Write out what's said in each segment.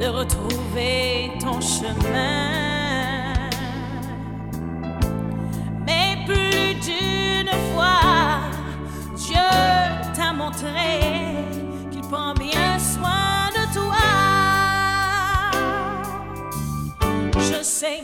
de retrouver ton chemin. Mais plus d'une fois, Dieu t'a montré qu'il prend bien soin de toi. Je sais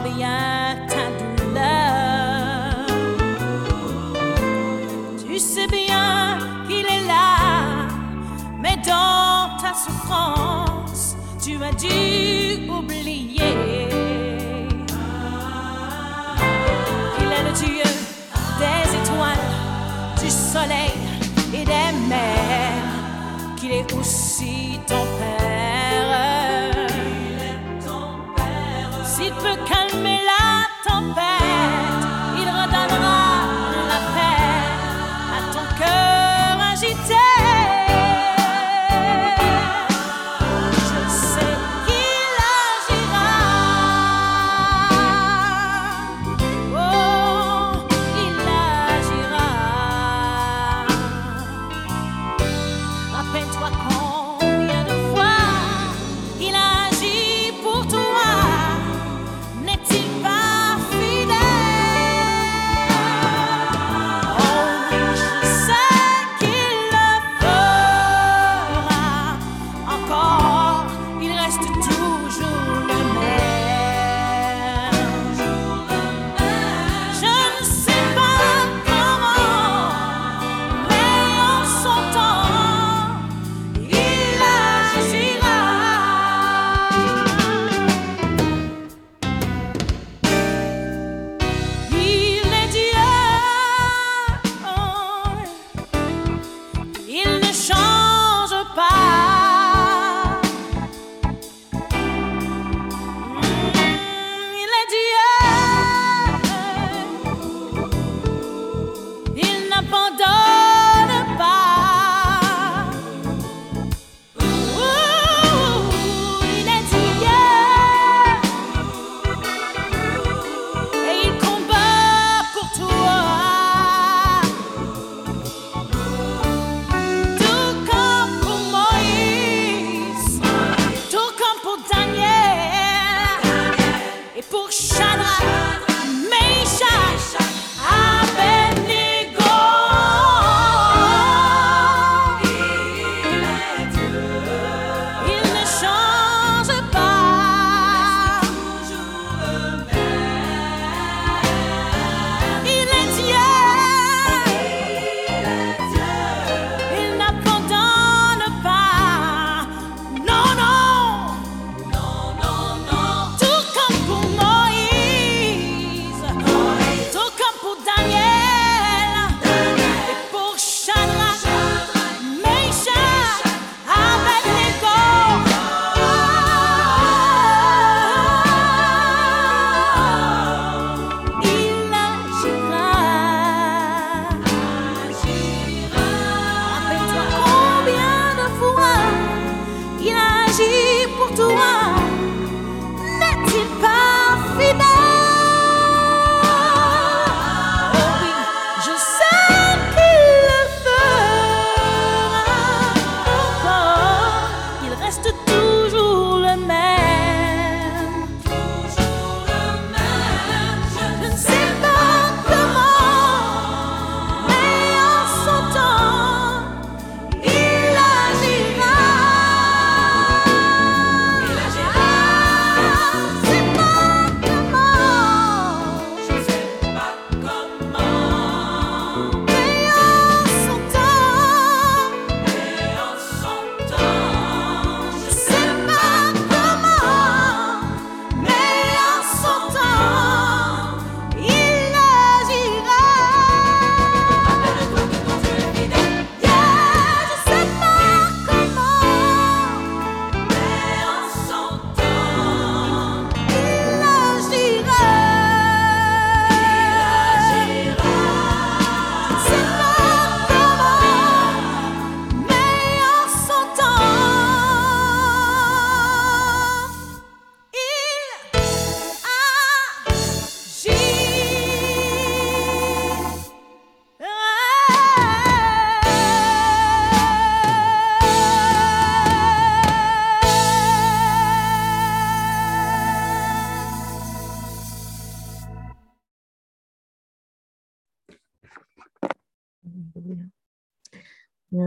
bien ta douleur. Tu sais bien qu'il est là, mais dans ta souffrance, tu as dû oublier qu'il est le Dieu des étoiles, du soleil et des mers, qu'il est aussi ton Père. S'il peut got to pass.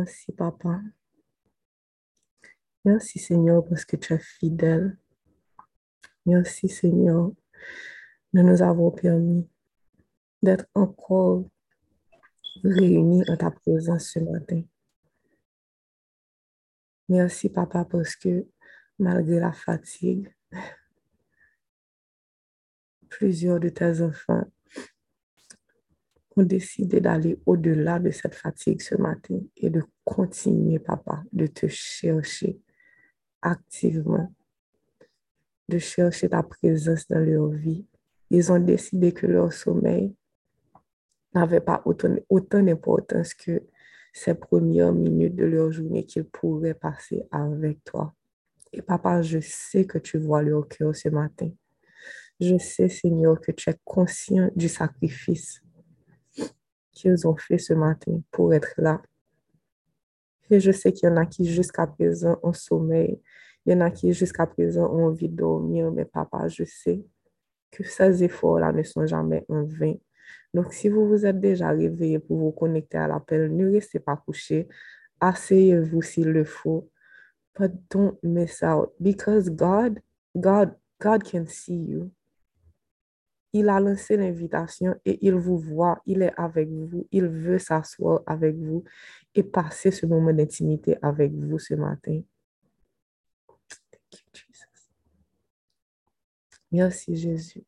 Merci, Papa. Merci, Seigneur, parce que tu es fidèle. Merci, Seigneur, de nous avoir permis d'être encore réunis en ta présence ce matin. Merci, Papa, parce que malgré la fatigue, plusieurs de tes enfants ont décidé d'aller au-delà de cette fatigue ce matin et de continuer, papa, de te chercher activement, de chercher ta présence dans leur vie. Ils ont décidé que leur sommeil n'avait pas autant, autant d'importance que ces premières minutes de leur journée qu'ils pourraient passer avec toi. Et papa, je sais que tu vois leur cœur ce matin. Je sais, Seigneur, que tu es conscient du sacrifice qu'ils ont fait ce matin pour être là. Et je sais qu'il y en a qui jusqu'à présent ont sommeil. Il y en a qui jusqu'à présent ont envie de dormir. Mais papa, je sais que ces efforts-là ne sont jamais en vain. Donc, si vous vous êtes déjà réveillé pour vous connecter à l'appel, ne restez pas couché. Asseyez-vous s'il le faut. But don't miss out because God, God, God can see you. Il a lancé l'invitation et il vous voit, il est avec vous, il veut s'asseoir avec vous et passer ce moment d'intimité avec vous ce matin. Merci Jésus.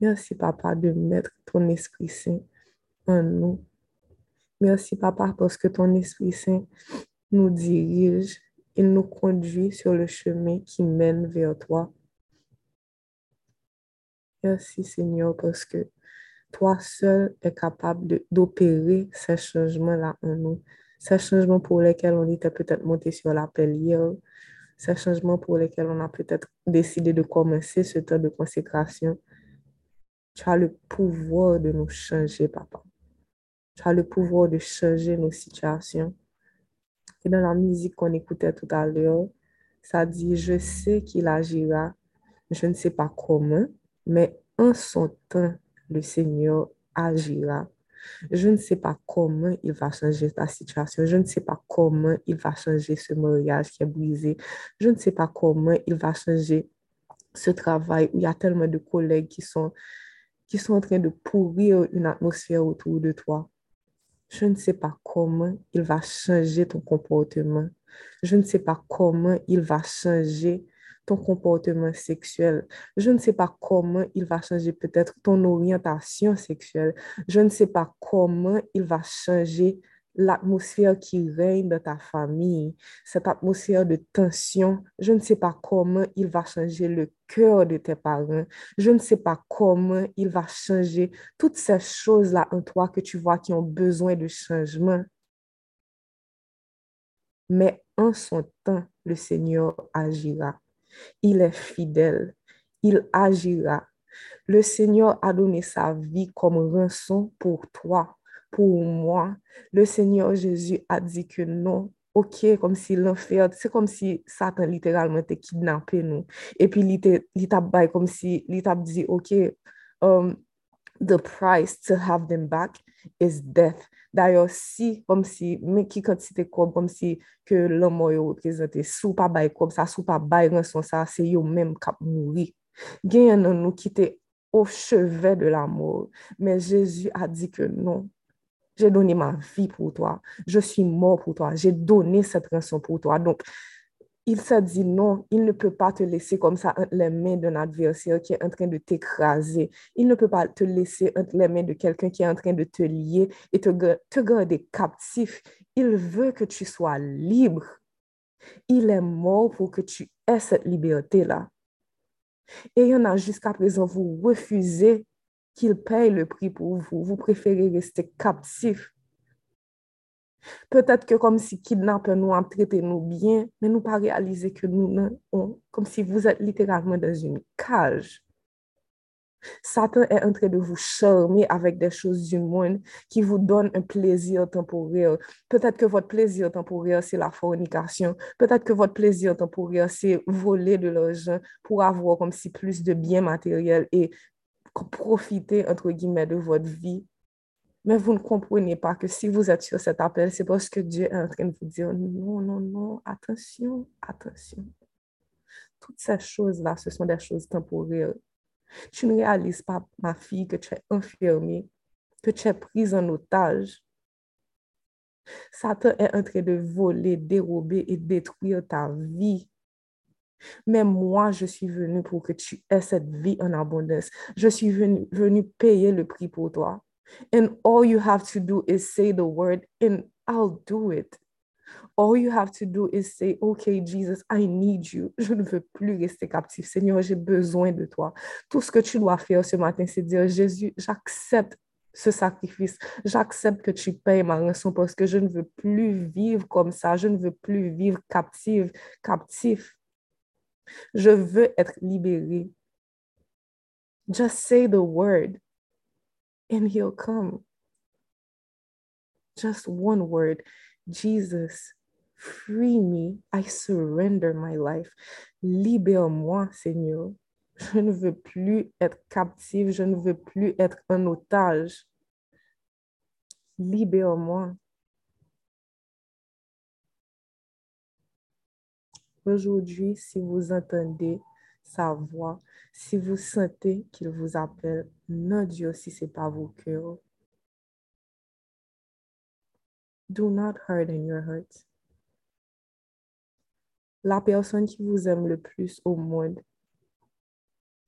Merci Papa de mettre ton Esprit Saint en nous. Merci Papa parce que ton Esprit Saint nous dirige, il nous conduit sur le chemin qui mène vers toi. Merci Seigneur parce que toi seul es capable d'opérer ces changements-là en nous. Ces changements pour lesquels on était peut-être monté sur l'appel hier, ces changements pour lesquels on a peut-être décidé de commencer ce temps de consécration. Tu as le pouvoir de nous changer, papa. Tu as le pouvoir de changer nos situations. Et dans la musique qu'on écoutait tout à l'heure, ça dit, je sais qu'il agira, je ne sais pas comment, mais en son temps, le Seigneur agira. Je ne sais pas comment il va changer ta situation. Je ne sais pas comment il va changer ce mariage qui est brisé. Je ne sais pas comment il va changer ce travail où il y a tellement de collègues qui sont, qui sont en train de pourrir une atmosphère autour de toi. Je ne sais pas comment il va changer ton comportement. Je ne sais pas comment il va changer ton comportement sexuel. Je ne sais pas comment il va changer peut-être ton orientation sexuelle. Je ne sais pas comment il va changer l'atmosphère qui règne dans ta famille, cette atmosphère de tension. Je ne sais pas comment il va changer le cœur de tes parents. Je ne sais pas comment il va changer toutes ces choses-là en toi que tu vois qui ont besoin de changement. Mais en son temps, le Seigneur agira. Il est fidèle. Il agira. Le Seigneur a donné sa vie comme rançon pour toi, pour moi. Le Seigneur Jésus a dit que non. OK, comme si l'enfer, c'est comme si Satan littéralement t'a kidnappé nous. Et puis il t'a comme si il dit, OK, um, the price to have them back is death. D'ayor, si, kom si, men ki kantite kob, kom si ke lan mo yo reprezente, sou pa bay kob sa, sou pa bay ranson sa, se yo menm kap mouri. Gen yon nan nou kite au chevet de la mort. Mais Jésus a dit que non, j'ai donné ma vie pour toi, je suis mort pour toi, j'ai donné cette rançon pour toi. Donc, il s'est dit non, il ne peut pas te laisser comme ça entre les mains d'un adversaire qui est en train de t'écraser. Il ne peut pas te laisser entre les mains de quelqu'un qui est en train de te lier et te, garder captif. Il veut que tu sois libre. Il est mort pour que tu aies cette liberté-là. Et il y en a jusqu'à présent, vous refusez qu'il paye le prix pour vous. Vous préférez rester captif. Peut-être que comme si kidnappeur nous a traité nous bien, mais nous pas réaliser que nous, on, comme si vous êtes littéralement dans une cage. Satan est en train de vous charmer avec des choses du monde qui vous donnent un plaisir temporaire. Peut-être que votre plaisir temporaire, c'est la fornication. Peut-être que votre plaisir temporaire, c'est voler de l'argent pour avoir comme si plus de biens matériels et profiter, entre guillemets, de votre vie Mais vous ne comprenez pas que si vous êtes sur cet appel, c'est parce que Dieu est en train de vous dire non, non, non, attention, attention. Toutes ces choses-là, ce sont des choses temporaires. Tu ne réalises pas, ma fille, que tu es enfermée, que tu es prise en otage. Satan est en train de voler, dérober et détruire ta vie. Mais moi, je suis venue pour que tu aies cette vie en abondance. Je suis venue, venue payer le prix pour toi. And all you have to do is say the word and I'll do it. All you have to do is say, OK, Jesus, I need you. Je ne veux plus rester captif. Seigneur, j'ai besoin de toi. Tout ce que tu dois faire ce matin, c'est dire, Jésus, j'accepte ce sacrifice. J'accepte que tu payes ma rançon parce que je ne veux plus vivre comme ça. Je ne veux plus vivre captive, captif. Je veux être libéré. Just say the word and he'll come. Just one word. Jesus, free me. I surrender my life. Libère-moi, Seigneur. Je ne veux plus être captive. Je ne veux plus être un otage. Libère-moi. Aujourd'hui, si vous entendez sa voix, si vous sentez qu'il vous appelle, n'est pas vos cœurs. Do not harden your heart. La personne qui vous aime le plus au monde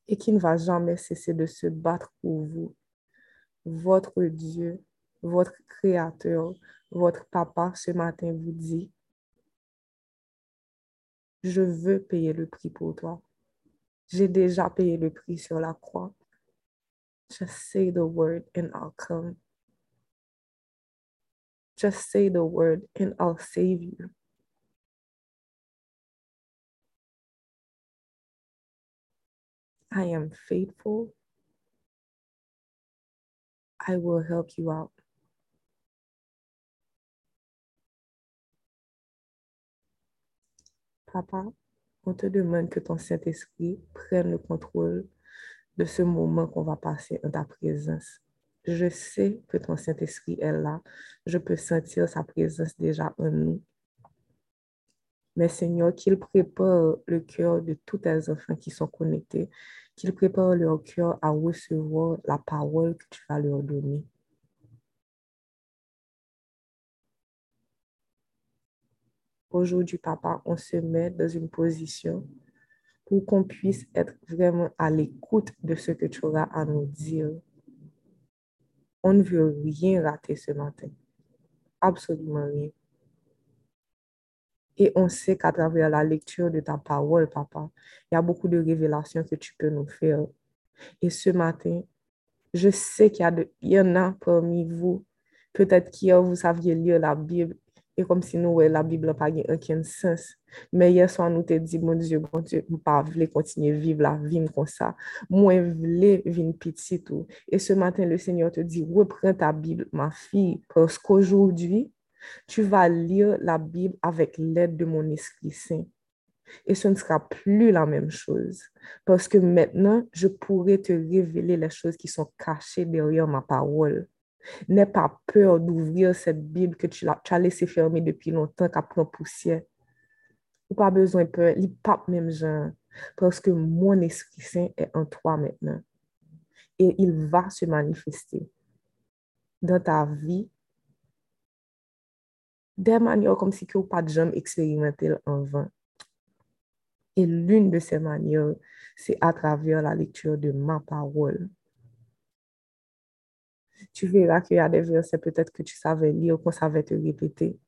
et qui ne va jamais cesser de se battre pour vous, votre Dieu, votre Créateur, votre Papa ce matin vous dit, je veux payer le prix pour toi. J'ai déjà payé le prix sur la croix. Just say the word and I'll come. Just say the word and I'll save you. I am faithful. I will help you out. Papa, on te demande que ton Saint-Esprit prenne le contrôle de ce moment qu'on va passer en ta présence. Je sais que ton Saint-Esprit est là. Je peux sentir sa présence déjà en nous. Mais Seigneur, qu'il prépare le cœur de tous tes enfants qui sont connectés, qu'il prépare leur cœur à recevoir la parole que tu vas leur donner. Aujourd'hui, papa, on se met dans une position pour qu'on puisse être vraiment à l'écoute de ce que tu auras à nous dire. On ne veut rien rater ce matin. Absolument rien. Et on sait qu'à travers la lecture de ta parole, papa, il y a beaucoup de révélations que tu peux nous faire. Et ce matin, je sais qu'il y, en a parmi vous. Peut-être qu'hier, vous saviez lire la Bible et comme si nous, la Bible n'a pas aucun sens. Mais hier soir, nous te dit, mon Dieu, bon Dieu, je pas voulais continuer à vivre la vie comme ça. Moi, je voulais vivre petit tout. Et ce matin, le Seigneur te dit, reprends ta Bible, ma fille, parce qu'aujourd'hui, tu vas lire la Bible avec l'aide de mon Esprit Saint. Et ce ne sera plus la même chose. Parce que maintenant, je pourrai te révéler les choses qui sont cachées derrière ma parole. N'aie pas peur d'ouvrir cette Bible que tu as, laissée fermer depuis longtemps, qui prend poussière. Ou pas besoin de peur, il pas même genre. Parce que mon Esprit Saint est en toi maintenant. Et il va se manifester dans ta vie des manières comme si tu n'as pas de jamais expérimenté en vain. Et l'une de ces manières, c'est à travers la lecture de ma parole tu verras qu'il y a des versets peut-être que tu savais lire, qu'on savait te répéter,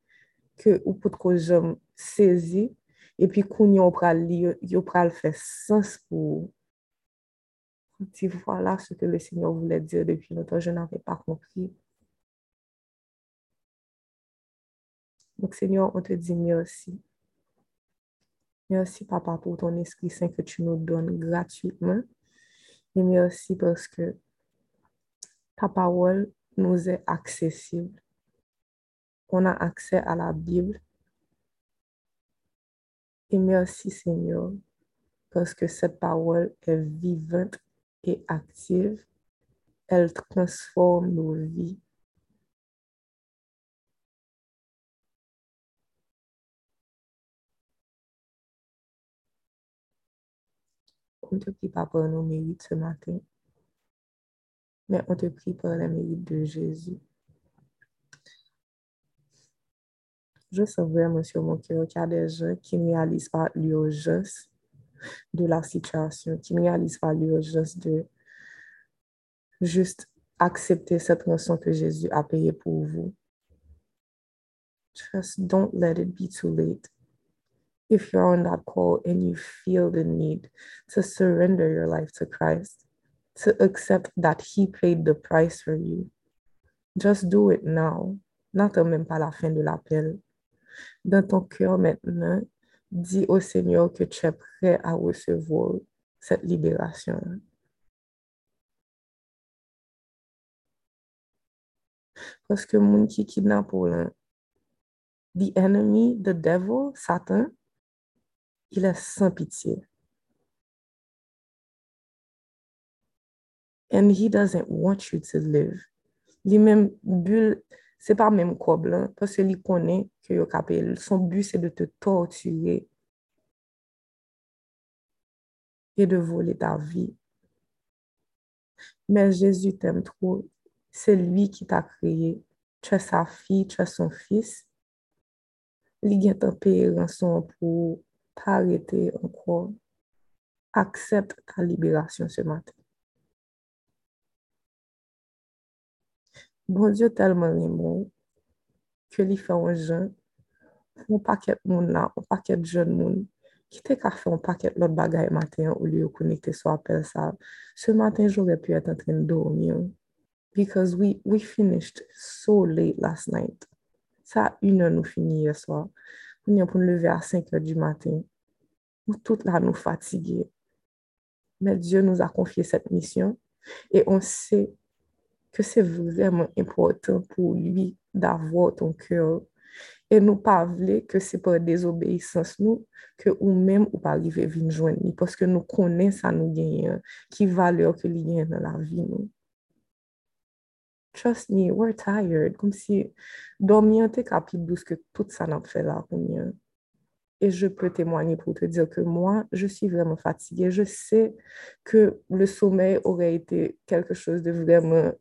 que ou pour que je saisis, et puis qu'on y aura lire, il aura le faire sens pour. Tu voilà ce que le Seigneur voulait dire depuis longtemps, je n'avais pas compris. Donc, Seigneur, on te dit merci. Merci, Papa, pour ton Esprit Saint que tu nous donnes gratuitement. Et merci parce que ta parole nous est accessible. On a accès à la Bible. Et merci Seigneur, parce que cette parole est vivante et active. Elle transforme nos vies mais on te prie par les mérites de Jésus. Je sens vraiment sur mon cœur qu'il y a des gens qui ne réalisent pas l'urgence de la situation, qui ne réalisent pas l'urgence de juste accepter cette rançon que Jésus a payée pour vous. Just don't let it be too late. If you're on that call and you feel the need to surrender your life to Christ, to accept that He paid the price for you, just do it now. N'attends même pas la fin de l'appel. Dans ton cœur maintenant, dis au Seigneur que tu es prêt à recevoir cette libération. Parce que mon qui kidnappe the enemy, the devil, Satan, il est sans pitié. And he doesn't want you to live. Pas même quoi blanc, parce que lui connaît que yo capé. Son but, c'est de te torturer et de voler ta vie. Mais Jésus t'aime trop. C'est lui qui t'a créé. Tu es sa fille, tu es son fils. Il a un payer rançon pour t'arrêter encore. Accepte ta libération ce matin. Bon Dieu tellement aimé que lui fait un jeune, un paquet de là, un paquet de jeunes monde qui t'a fait un paquet l'autre bagaille matin au lieu de connecter sur appel ça? Ce matin, j'aurais pu être en train de dormir. Because we, we finished so late last night. Ça, une heure nous finit hier soir. On est pour nous lever à 5 heures du matin. Nous toutes là nous fatigués. Mais Dieu nous a confié cette mission et on sait que c'est vraiment important pour lui d'avoir ton cœur. Et nous pas que c'est par désobéissance nous que ou même ou pas arriver à joindre parce que nous connaissons ça nous gagne qui valeur que y dans la vie nous. Trust me, we're tired. Comme si dormir était capable que tout ça n'a fait là pour nous. Et je peux témoigner pour te dire que moi, je suis vraiment fatiguée. Je sais que le sommeil aurait été quelque chose de vraiment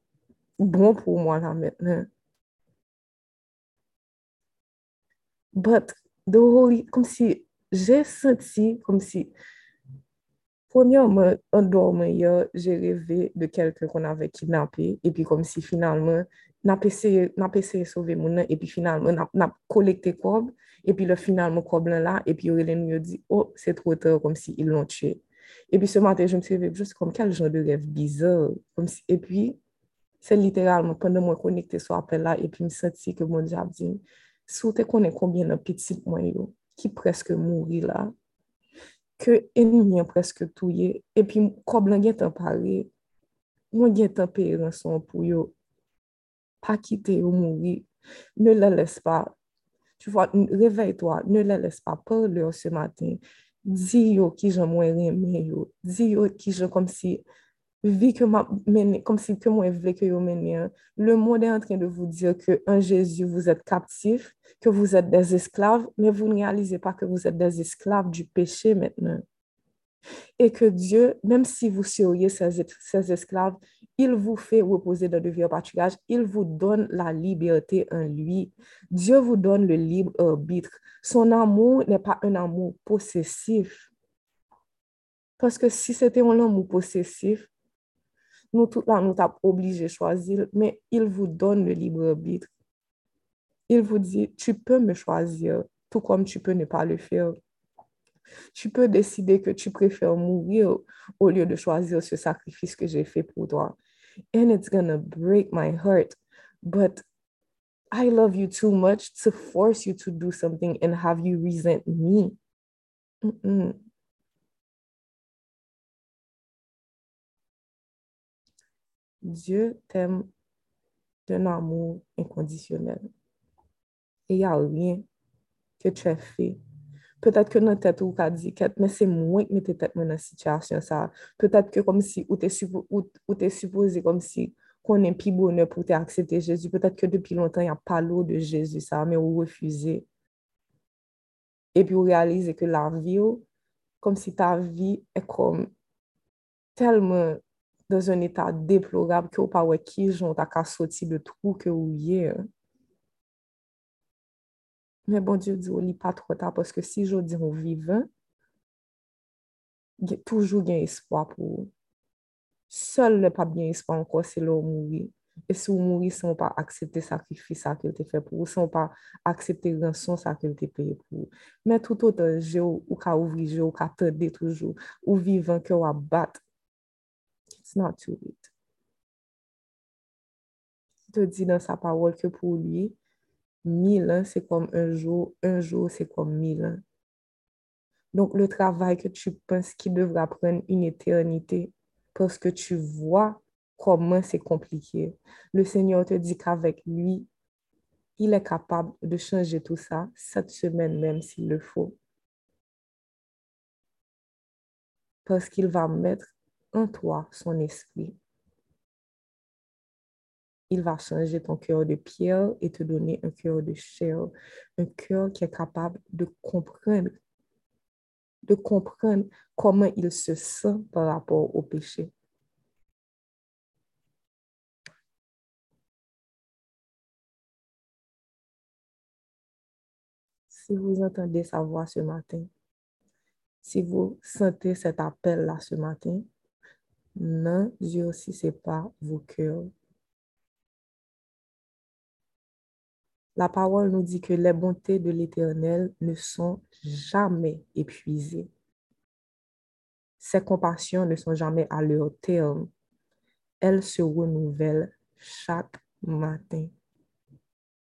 bon pour moi là maintenant. But the holy, comme si j'ai senti, comme si, premièrement, en dormant hier, j'ai rêvé de quelqu'un qu'on avait kidnappé, et puis comme si finalement, n'a pas essayé de sauver mon et puis finalement, n'a collecté quoi, et puis le finalement quoi là, et puis il nous dit, oh, c'est trop tard, comme si ils l'ont tué. Et puis ce matin, je me suis réveillée juste comme quel genre de rêve bizarre. Comme et puis, Se literalman, pwende mwen konekte sou apel la, epi mi senti ke mwen diap di, sou te konen konbyen nan pitit mwen yo, ki preske mouri la, ke enimyen preske touye, epi kob lan gen tan pare, mwen gen tan peye ranson pou yo, pa kite yo mouri, ne la les pa, tu vwa, revey to, ne la les pa, parle yo se matin, di yo ki jan mwen reme yo, di yo ki jan kom si, vie que m'a mené, comme si que moi voulais que vous mené. Le monde est en train de vous dire que en Jésus, vous êtes captifs, que vous êtes des esclaves, mais vous ne réalisez pas que vous êtes des esclaves du péché maintenant. Et que Dieu, même si vous seriez ces esclaves, il vous fait reposer dans le vieux pâturage, il vous donne la liberté en lui. Dieu vous donne le libre arbitre. Son amour n'est pas un amour possessif. Parce que si c'était un amour possessif, nous, tout là, nous t'avons obligé de choisir, mais il vous donne le libre arbitre. Il vous dit, tu peux me choisir, tout comme tu peux ne pas le faire. Tu peux décider que tu préfères mourir au lieu de choisir ce sacrifice que j'ai fait pour toi. And it's gonna break my heart, but I love you too much to force you to do something and have you resent me. Dieu t'aime d'un amour inconditionnel. Et il n'y a rien que tu as fait. Peut-être que notre tête ou qu'a dit, mais c'est moi qui mettais tête dans la situation ça. Peut-être que comme si, ou t'es es supposé comme si qu'on est plus bonheur pour t'accepter Jésus. Peut-être que depuis longtemps, il n'y a pas l'eau de Jésus, ça, mais vous refusez. Et puis vous réalisez que la vie, comme si ta vie est comme telman dan un etat deplorab ki ou pa wè ki jon ta ka soti de trou ke ou ye. Men bon Diyo di ou li pa tro ta, paske si jo di ou vive, toujou gen espwa pou ou. Sol le pa gen espwa anko se lò mouri. E se ou mouri, se ou pa aksepte sakrifisa ke te fe pou ou, se ou pa aksepte ranson sa ke te peye pou ou. Men toutot je ou ka ouvri, je ou ka tede toujou, ou vivan ke ou abat, it's not too late. Te di dans sa parol ke pou lui, mil an se kom un jou, un jou se kom mil an. Donc, le travail que tu penses qui devra prendre une éternité parce que tu vois comment c'est compliqué. Le Seigneur te dit qu'avec lui, il est capable de changer tout ça cette semaine même s'il le faut. Parce qu'il va mettre en toi son esprit. Il va changer ton cœur de pierre et te donner un cœur de chair, un cœur qui est capable de comprendre de comprendre comment il se sent par rapport au péché. Si vous entendez sa voix ce matin, si vous sentez cet appel-là ce matin, c'est pas vos cœurs. La parole nous dit que les bontés de l'Éternel ne sont jamais épuisées. Ses compassions ne sont jamais à leur terme. Elles se renouvellent chaque matin.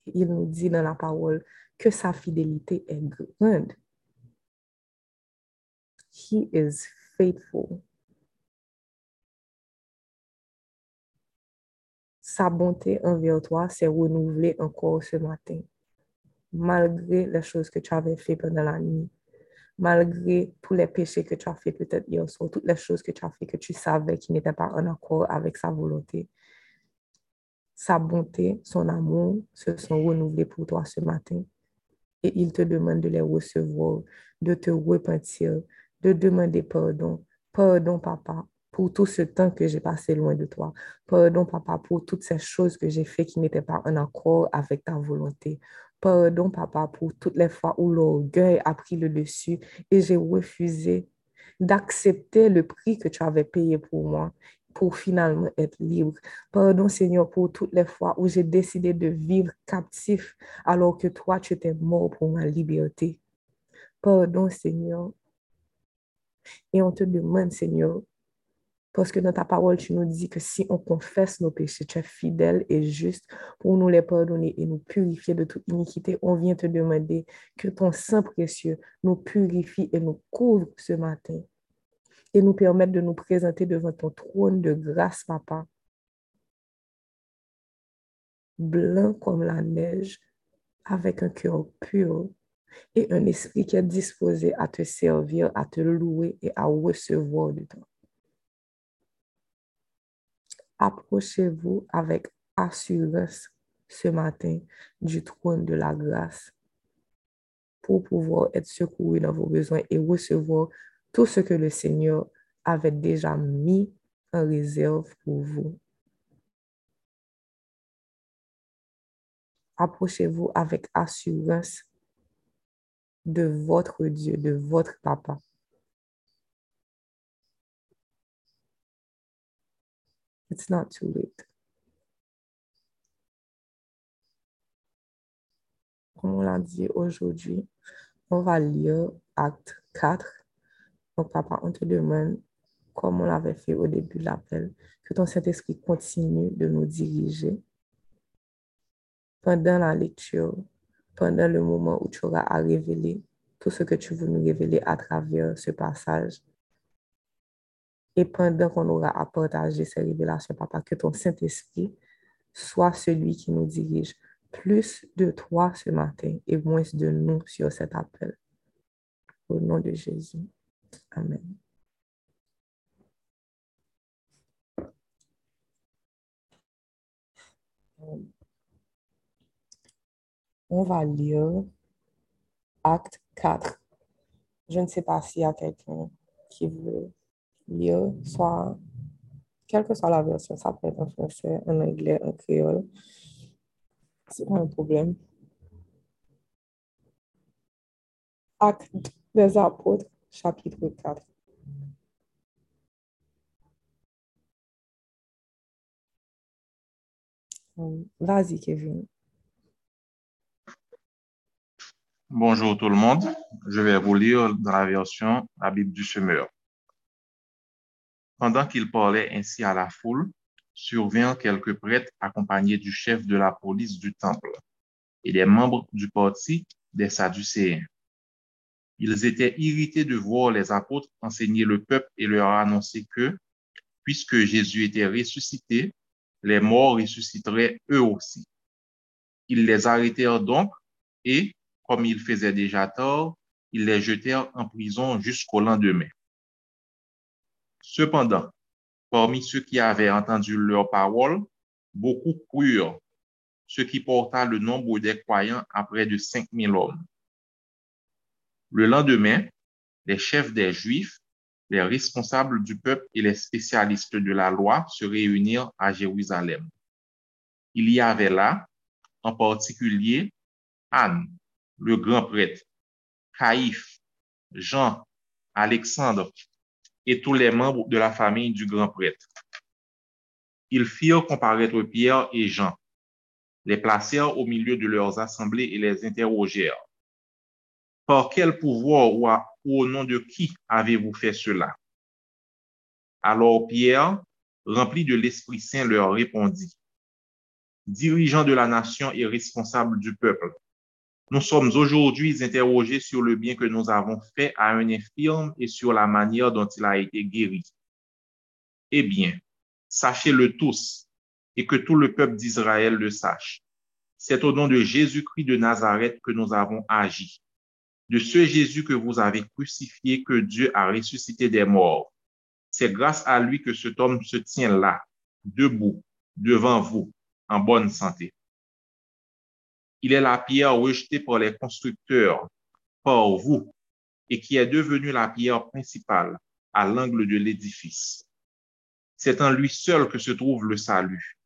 Il nous dit dans la parole que sa fidélité est grande. He is faithful. Sa bonté envers toi s'est renouvelée encore ce matin, malgré les choses que tu avais fait pendant la nuit, malgré tous les péchés que tu as fait peut-être hier soir, toutes les choses que tu as fait que tu savais qui n'étaient pas en accord avec sa volonté. Sa bonté, son amour se sont renouvelés pour toi ce matin. Et il te demande de les recevoir, de te repentir, de demander pardon. Pardon, papa, pour tout ce temps que j'ai passé loin de toi. Pardon, papa, pour toutes ces choses que j'ai fait qui n'étaient pas en accord avec ta volonté. Pardon, papa, pour toutes les fois où l'orgueil a pris le dessus et j'ai refusé d'accepter le prix que tu avais payé pour moi pour finalement être libre. Pardon, Seigneur, pour toutes les fois où j'ai décidé de vivre captif alors que toi, tu étais mort pour ma liberté. Pardon, Seigneur. Et on te demande, Seigneur, parce que dans ta parole, tu nous dis que si on confesse nos péchés, tu es fidèle et juste pour nous les pardonner et nous purifier de toute iniquité. On vient te demander que ton sang précieux nous purifie et nous couvre ce matin et nous permettre de nous présenter devant ton trône de grâce, papa. Blanc comme la neige, avec un cœur pur et un esprit qui est disposé à te servir, à te louer et à recevoir de toi. Approchez-vous avec assurance ce matin du trône de la grâce pour pouvoir être secouru dans vos besoins et recevoir tout ce que le Seigneur avait déjà mis en réserve pour vous. Approchez-vous avec assurance de votre Dieu, de votre Papa. It's not too late. Comme on l'a dit aujourd'hui, on va lire acte 4 donc, papa, on te demande, comme on l'avait fait au début de l'appel, que ton Saint-Esprit continue de nous diriger pendant la lecture, pendant le moment où tu auras à révéler tout ce que tu veux nous révéler à travers ce passage. Et pendant qu'on aura à partager ces révélations, papa, que ton Saint-Esprit soit celui qui nous dirige plus de toi ce matin et moins de nous sur cet appel. Au nom de Jésus. Amen. On va lire Acte 4. Je ne sais pas s'il y a quelqu'un qui veut lire, soit, quelle que soit la version, ça peut être en français, en anglais, en créole. C'est pas un problème. Acte des apôtres, chapitre 4. Hum, Vas-y, Kevin. Bonjour tout le monde. Je vais vous lire dans la version la Bible du semeur. Pendant qu'il parlait ainsi à la foule, survinrent quelques prêtres accompagnés du chef de la police du temple et des membres du parti des Sadducéens. Ils étaient irrités de voir les apôtres enseigner le peuple et leur annoncer que, puisque Jésus était ressuscité, les morts ressusciteraient eux aussi. Ils les arrêtèrent donc et, comme ils faisaient déjà tort, ils les jetèrent en prison jusqu'au lendemain. Cependant, parmi ceux qui avaient entendu leurs paroles, beaucoup crurent, ce qui porta le nombre des croyants à près de 5000 hommes. Le lendemain, les chefs des Juifs, les responsables du peuple et les spécialistes de la loi se réunirent à Jérusalem. Il y avait là, en particulier, Anne, le grand prêtre, Caïphe, Jean, Alexandre et tous les membres de la famille du grand prêtre. Ils firent comparaître Pierre et Jean, les placèrent au milieu de leurs assemblées et les interrogèrent. Par quel pouvoir ou, à, ou au nom de qui avez-vous fait cela? Alors Pierre, rempli de l'Esprit Saint, leur répondit, Dirigeants de la nation et responsables du peuple, nous sommes aujourd'hui interrogés sur le bien que nous avons fait à un infirme et sur la manière dont il a été guéri. Eh bien, sachez-le tous et que tout le peuple d'Israël le sache. C'est au nom de Jésus-Christ de Nazareth que nous avons agi. De ce Jésus que vous avez crucifié, que Dieu a ressuscité des morts. C'est grâce à lui que cet homme se tient là, debout, devant vous, en bonne santé. Il est la pierre rejetée par les constructeurs, par vous, et qui est devenue la pierre principale à l'angle de l'édifice. C'est en lui seul que se trouve le salut.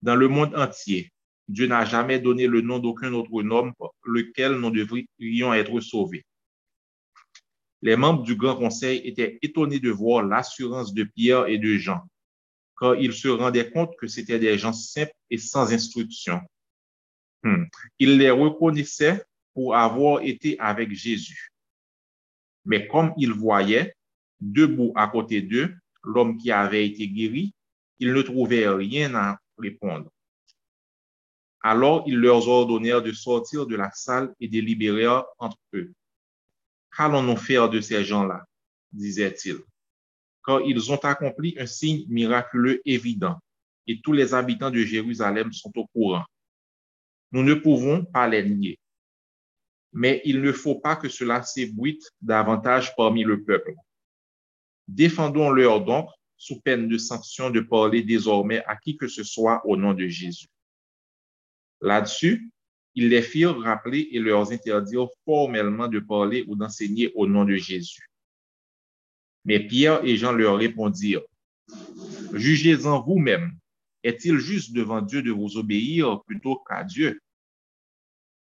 Dans le monde entier, Dieu n'a jamais donné le nom d'aucun autre nom par lequel nous devrions être sauvés. Les membres du Grand Conseil étaient étonnés de voir l'assurance de Pierre et de Jean, car ils se rendaient compte que c'étaient des gens simples et sans instruction. Hmm. Ils les reconnaissaient pour avoir été avec Jésus. Mais comme ils voyaient, debout à côté d'eux, l'homme qui avait été guéri, ils ne trouvaient rien à répondre. Alors ils leur ordonnèrent de sortir de la salle et de libérer entre eux. Qu'allons-nous faire de ces gens-là? disait-il, car ils ont accompli un signe miraculeux évident, et tous les habitants de Jérusalem sont au courant. Nous ne pouvons pas les nier. Mais il ne faut pas que cela s'ébruite davantage parmi le peuple. Défendons-leur donc, sous peine de sanction, de parler désormais à qui que ce soit au nom de Jésus. Là-dessus, ils les firent rappeler et leur interdirent formellement de parler ou d'enseigner au nom de Jésus. Mais Pierre et Jean leur répondirent, Jugez-en vous-même est-il juste devant Dieu de vous obéir plutôt qu'à Dieu?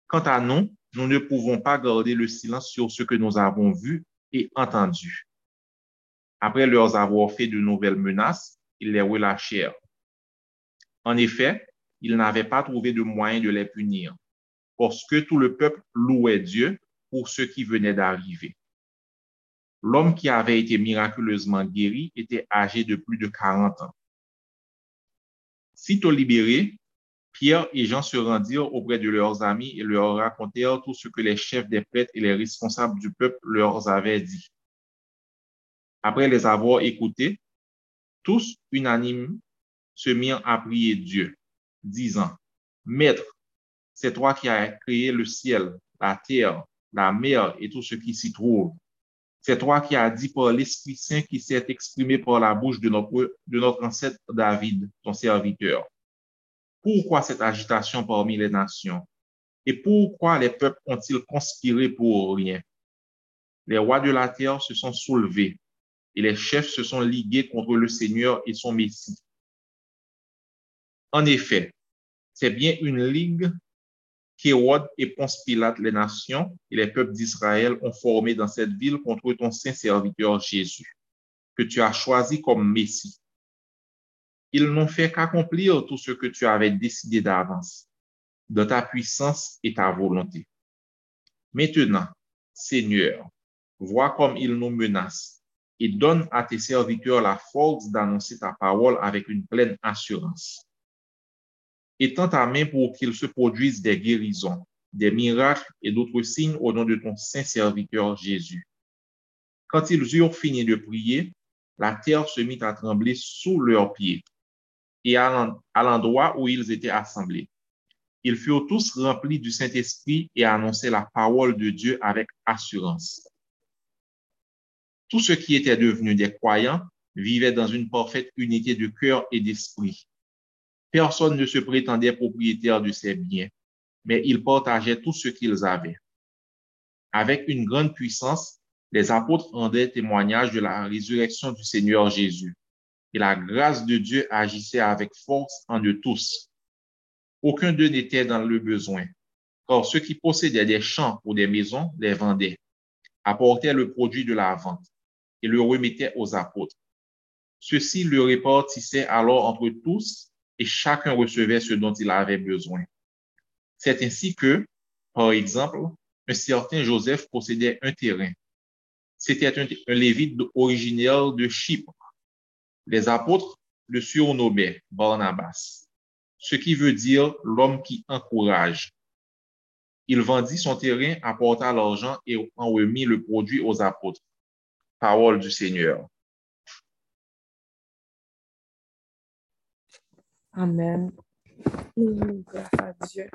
Quant à nous, nous ne pouvons pas garder le silence sur ce que nous avons vu et entendu. Après leur avoir fait de nouvelles menaces, ils les relâchèrent. En effet, ils n'avaient pas trouvé de moyen de les punir, parce que tout le peuple louait Dieu pour ce qui venait d'arriver. L'homme qui avait été miraculeusement guéri était âgé de plus de 40 ans. Sitôt libérés, Pierre et Jean se rendirent auprès de leurs amis et leur racontèrent tout ce que les chefs des prêtres et les responsables du peuple leur avaient dit. Après les avoir écoutés, tous unanimes se mirent à prier Dieu, disant, Maître, c'est toi qui as créé le ciel, la terre, la mer et tout ce qui s'y trouve. C'est toi qui as dit par l'Esprit Saint qui s'est exprimé par la bouche de notre, de notre ancêtre David, ton serviteur. Pourquoi cette agitation parmi les nations? Et pourquoi les peuples ont-ils conspiré pour rien? Les rois de la terre se sont soulevés et les chefs se sont ligués contre le Seigneur et son Messie. En effet, c'est bien une ligue qu'Hérode et Ponce Pilate, les nations et les peuples d'Israël ont formé dans cette ville contre ton saint serviteur Jésus, que tu as choisi comme Messie. Ils n'ont fait qu'accomplir tout ce que tu avais décidé d'avance, de ta puissance et ta volonté. Maintenant, Seigneur, vois comme ils nous menacent et donne à tes serviteurs la force d'annoncer ta parole avec une pleine assurance. Étends ta main pour qu'il se produisent des guérisons, des miracles et d'autres signes au nom de ton saint serviteur Jésus. Quand ils eurent fini de prier, la terre se mit à trembler sous leurs pieds et à l'endroit où ils étaient assemblés. Ils furent tous remplis du Saint-Esprit et annonçaient la parole de Dieu avec assurance. Tous ceux qui étaient devenus des croyants vivaient dans une parfaite unité de cœur et d'esprit. Personne ne se prétendait propriétaire de ses biens, mais ils partageaient tout ce qu'ils avaient. Avec une grande puissance, les apôtres rendaient témoignage de la résurrection du Seigneur Jésus, et la grâce de Dieu agissait avec force en eux tous. Aucun d'eux n'était dans le besoin. Or, ceux qui possédaient des champs ou des maisons les vendaient, apportaient le produit de la vente et le remettaient aux apôtres. Ceux-ci le répartissaient alors entre tous et chacun recevait ce dont il avait besoin. C'est ainsi que, par exemple, un certain Joseph possédait un terrain. C'était un, lévite originaire de Chypre. Les apôtres le surnommaient Barnabas ce qui veut dire l'homme qui encourage. Il vendit son terrain, apporta l'argent et en remit le produit aux apôtres. Parole du Seigneur. Amen. Grâce à Dieu.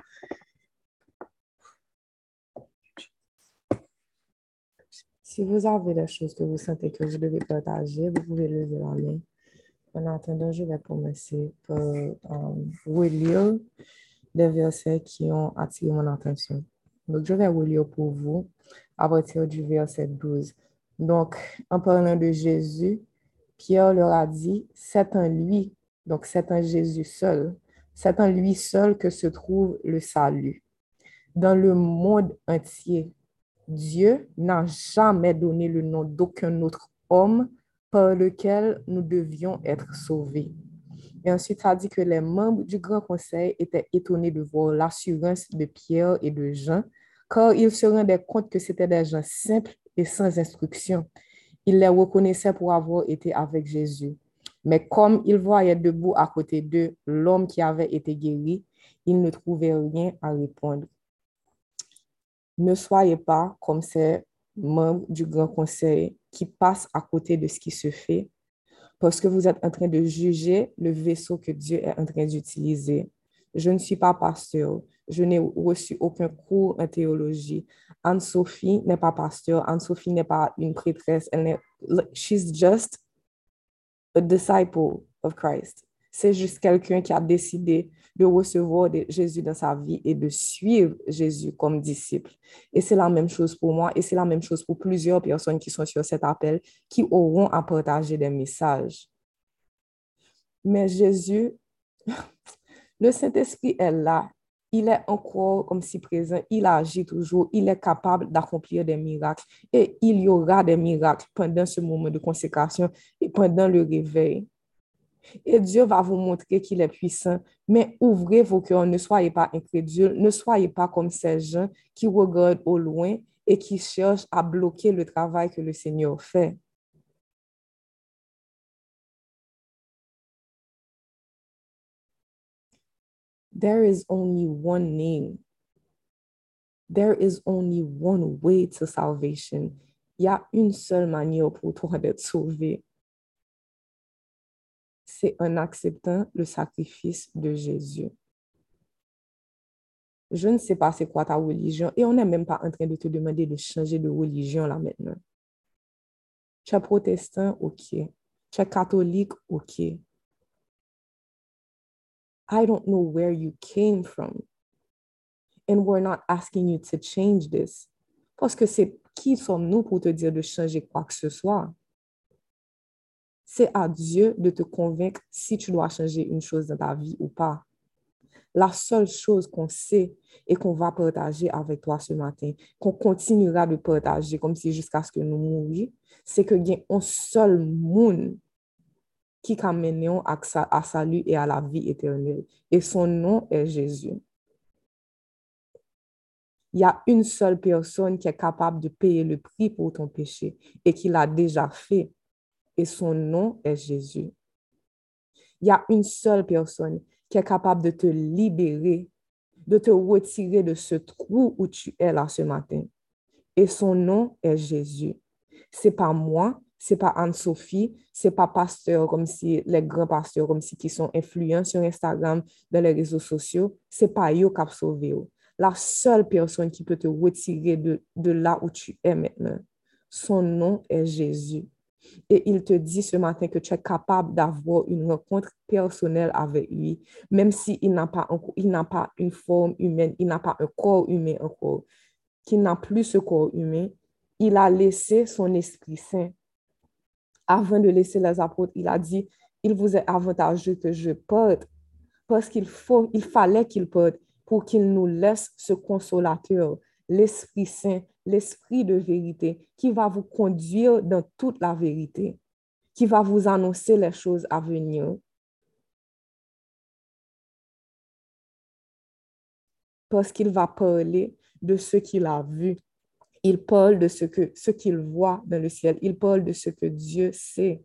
Si vous avez des choses que vous sentez que vous devez partager, vous pouvez lever la main. En attendant, je vais commencer par euh, relire des versets qui ont attiré mon attention. Donc, je vais relire pour vous à partir du verset 12. Donc, en parlant de Jésus, Pierre leur a dit, c'est en lui, donc c'est en Jésus seul, c'est en lui seul que se trouve le salut. Dans le monde entier, Dieu n'a jamais donné le nom d'aucun autre homme par lequel nous devions être sauvés. Et ensuite, ça dit que les membres du Grand Conseil étaient étonnés de voir l'assurance de Pierre et de Jean, car ils se rendaient compte que c'était des gens simples et sans instruction. Ils les reconnaissaient pour avoir été avec Jésus. Mais comme ils voyaient debout à côté d'eux l'homme qui avait été guéri, ils ne trouvaient rien à répondre. Ne soyez pas comme ces membres du Grand Conseil qui passent à côté de ce qui se fait parce que vous êtes en train de juger le vaisseau que Dieu est en train d'utiliser. Je ne suis pas pasteur. Je n'ai reçu aucun cours en théologie. Anne-Sophie n'est pas pasteur. Anne-Sophie n'est pas une prêtresse. Elle n'est, she's just a disciple of Christ. C'est juste quelqu'un qui a décidé de recevoir Jésus dans sa vie et de suivre Jésus comme disciple. Et c'est la même chose pour moi et c'est la même chose pour plusieurs personnes qui sont sur cet appel qui auront à partager des messages. Mais Jésus, le Saint-Esprit est là. Il est encore comme si présent, il agit toujours, il est capable d'accomplir des miracles et il y aura des miracles pendant ce moment de consécration et pendant le réveil. Et Dieu va vous montrer qu'il est puissant. Mais ouvrez vos cœurs, ne soyez pas incrédules, ne soyez pas comme ces gens qui regardent au loin et qui cherchent à bloquer le travail que le Seigneur fait. There is only one name. There is only one way to salvation. Il y a une seule manière pour toi d'être sauvé c'est en acceptant le sacrifice de Jésus. Je ne sais pas c'est quoi ta religion et on n'est même pas en train de te demander de changer de religion là maintenant. Tu es protestant, ok. Tu es catholique, ok. I don't know where you came from. And we're not asking you to change this. Parce que c'est qui sommes-nous pour te dire de changer quoi que ce soit? C'est à Dieu de te convaincre si tu dois changer une chose dans ta vie ou pas. La seule chose qu'on sait et qu'on va partager avec toi ce matin, qu'on continuera de partager comme si jusqu'à ce que nous mourions, c'est que y a un seul monde qui à, à salut et à la vie éternelle. Et son nom est Jésus. Il y a une seule personne qui est capable de payer le prix pour ton péché et qui l'a déjà fait. Et son nom est Jésus. Il y a une seule personne qui est capable de te libérer, de te retirer de ce trou où tu es là ce matin. Et son nom est Jésus. C'est pas moi, c'est pas Anne-Sophie, c'est pas pasteur comme si les grands pasteurs comme si qui sont influents sur Instagram, dans les réseaux sociaux, c'est pas eux qui sauvé la seule personne qui peut te retirer de, de là où tu es maintenant. Son nom est Jésus. Et il te dit ce matin que tu es capable d'avoir une rencontre personnelle avec lui, même s'il n'a pas, pas une forme humaine, il n'a pas un corps humain encore, qu'il n'a plus ce corps humain. Il a laissé son Esprit Saint. Avant de laisser les apôtres, il a dit, il vous est avantageux que je parte parce qu'il il fallait qu'il parte pour qu'il nous laisse ce consolateur, l'Esprit Saint, l'Esprit de vérité, qui va vous conduire dans toute la vérité, qui va vous annoncer les choses à venir. Parce qu'il va parler de ce qu'il a vu. Il parle de ce que ce qu'il voit dans le ciel. Il parle de ce que Dieu sait.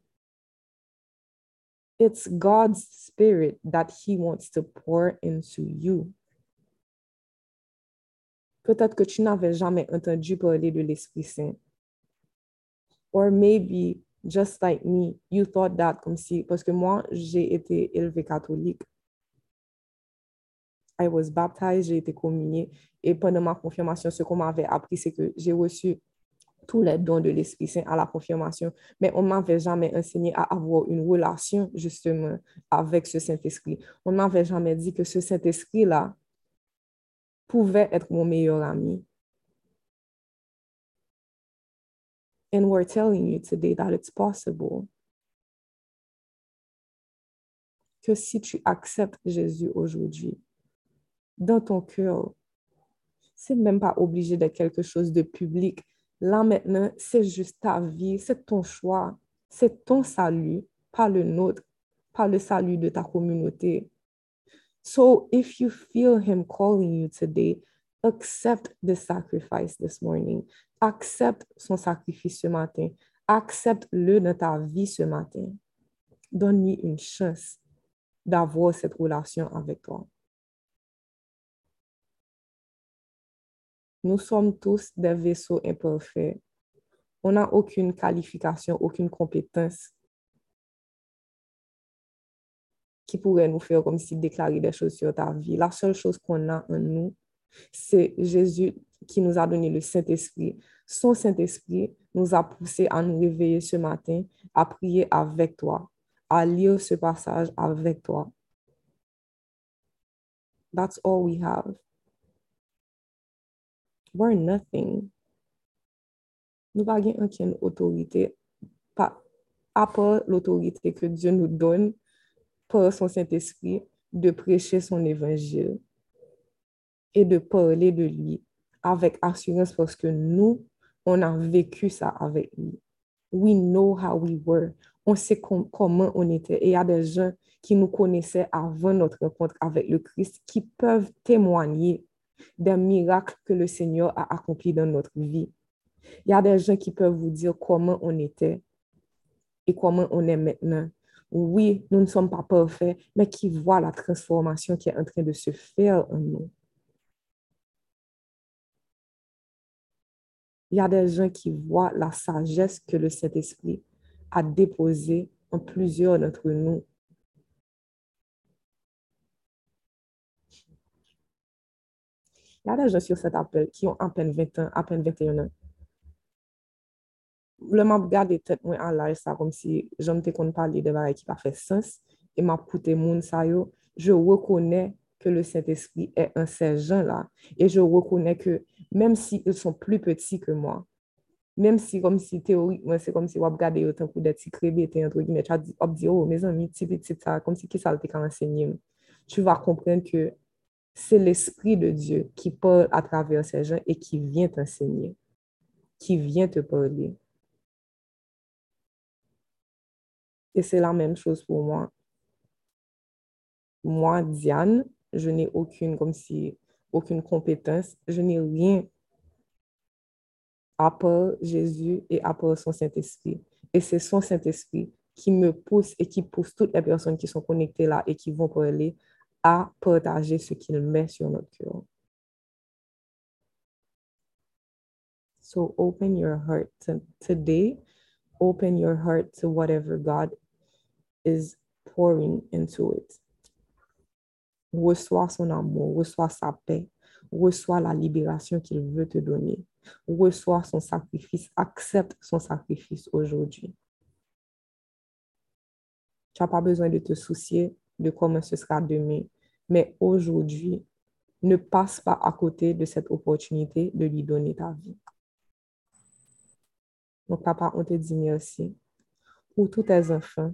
It's God's spirit that he wants to pour into you. Peut-être que tu n'avais jamais entendu parler de l'Esprit Saint. Or maybe, just like me, you thought that comme si, parce que moi, j'ai été élevé catholique. I was baptized, j'ai été communiée. Et pendant ma confirmation, ce qu'on m'avait appris, c'est que j'ai reçu tous les dons de l'Esprit Saint à la confirmation, mais on ne m'avait jamais enseigné à avoir une relation justement avec ce Saint-Esprit. On ne m'avait jamais dit que ce Saint-Esprit-là pouvait être mon meilleur ami. And we're telling you today that it's possible. Que si tu acceptes Jésus aujourd'hui, dans ton cœur, c'est même pas obligé d'être quelque chose de public. Là maintenant, c'est juste ta vie, c'est ton choix, c'est ton salut, pas le nôtre, pas le salut de ta communauté, So if you feel Him calling you today, accept the sacrifice this morning. Accepte son sacrifice ce matin. Accepte-le dans ta vie ce matin. Donne-lui une chance d'avoir cette relation avec toi. Nous sommes tous des vaisseaux imparfaits. On n'a aucune qualification, aucune compétence qui pourrait nous faire comme si déclarer des choses sur ta vie. La seule chose qu'on a en nous, c'est Jésus qui nous a donné le Saint-Esprit. Son Saint-Esprit nous a poussé à nous réveiller ce matin, à prier avec toi, à lire ce passage avec toi. That's all we have. We're nothing. Nous n'avons aucune autorité, pas à part l'autorité que Dieu nous donne par son Saint-Esprit de prêcher son évangile et de parler de lui avec assurance parce que nous, on a vécu ça avec lui. We know how we were. On sait comment on était. Et il y a des gens qui nous connaissaient avant notre rencontre avec le Christ qui peuvent témoigner des miracles que le Seigneur a accomplis dans notre vie. Il y a des gens qui peuvent vous dire comment on était et comment on est maintenant oui, nous ne sommes pas parfaits, mais qui voient la transformation qui est en train de se faire en nous. Il y a des gens qui voient la sagesse que le Saint-Esprit a déposée en plusieurs d'entre nous. Des sur cet appel qui ont à peine 20 ans, à peine 21 ans, le m'a regardé tête moi en live ça comme si je me qu'on parler de choses qui pas fait sens et m'a écouté moun ça yo je reconnais que le Saint-Esprit est un ces gens là et je reconnais que même s'ils sont plus petits que moi Même si, comme si théoriquement, c'est comme si on regardait autant que des petits crébés, entre guillemets, tu vas dire, oh, mes amis, petit, petit, ça, comme si qui ça été enseigné. Tu vas comprendre que c'est l'Esprit de Dieu qui parle à travers ces gens et qui vient t'enseigner, qui vient te parler. Et c'est la même chose pour moi. Moi, Diane, je n'ai aucune, comme si, aucune compétence, je n'ai rien à part Jésus et à part son Saint-Esprit. Et c'est son Saint-Esprit qui me pousse et qui pousse toutes les personnes qui sont connectées là et qui vont parler à partager ce qu'il met sur notre cœur. So open your heart today. Open your heart to whatever God is pouring into it. Reçois son amour, reçois sa paix, reçois la libération qu'il veut te donner. Reçois son sacrifice, accepte son sacrifice aujourd'hui. Tu n'as pas besoin de te soucier de comment ce sera demain, mais aujourd'hui, ne passe pas à côté de cette opportunité de lui donner ta vie. Donc, papa, on te dit merci pour tous tes enfants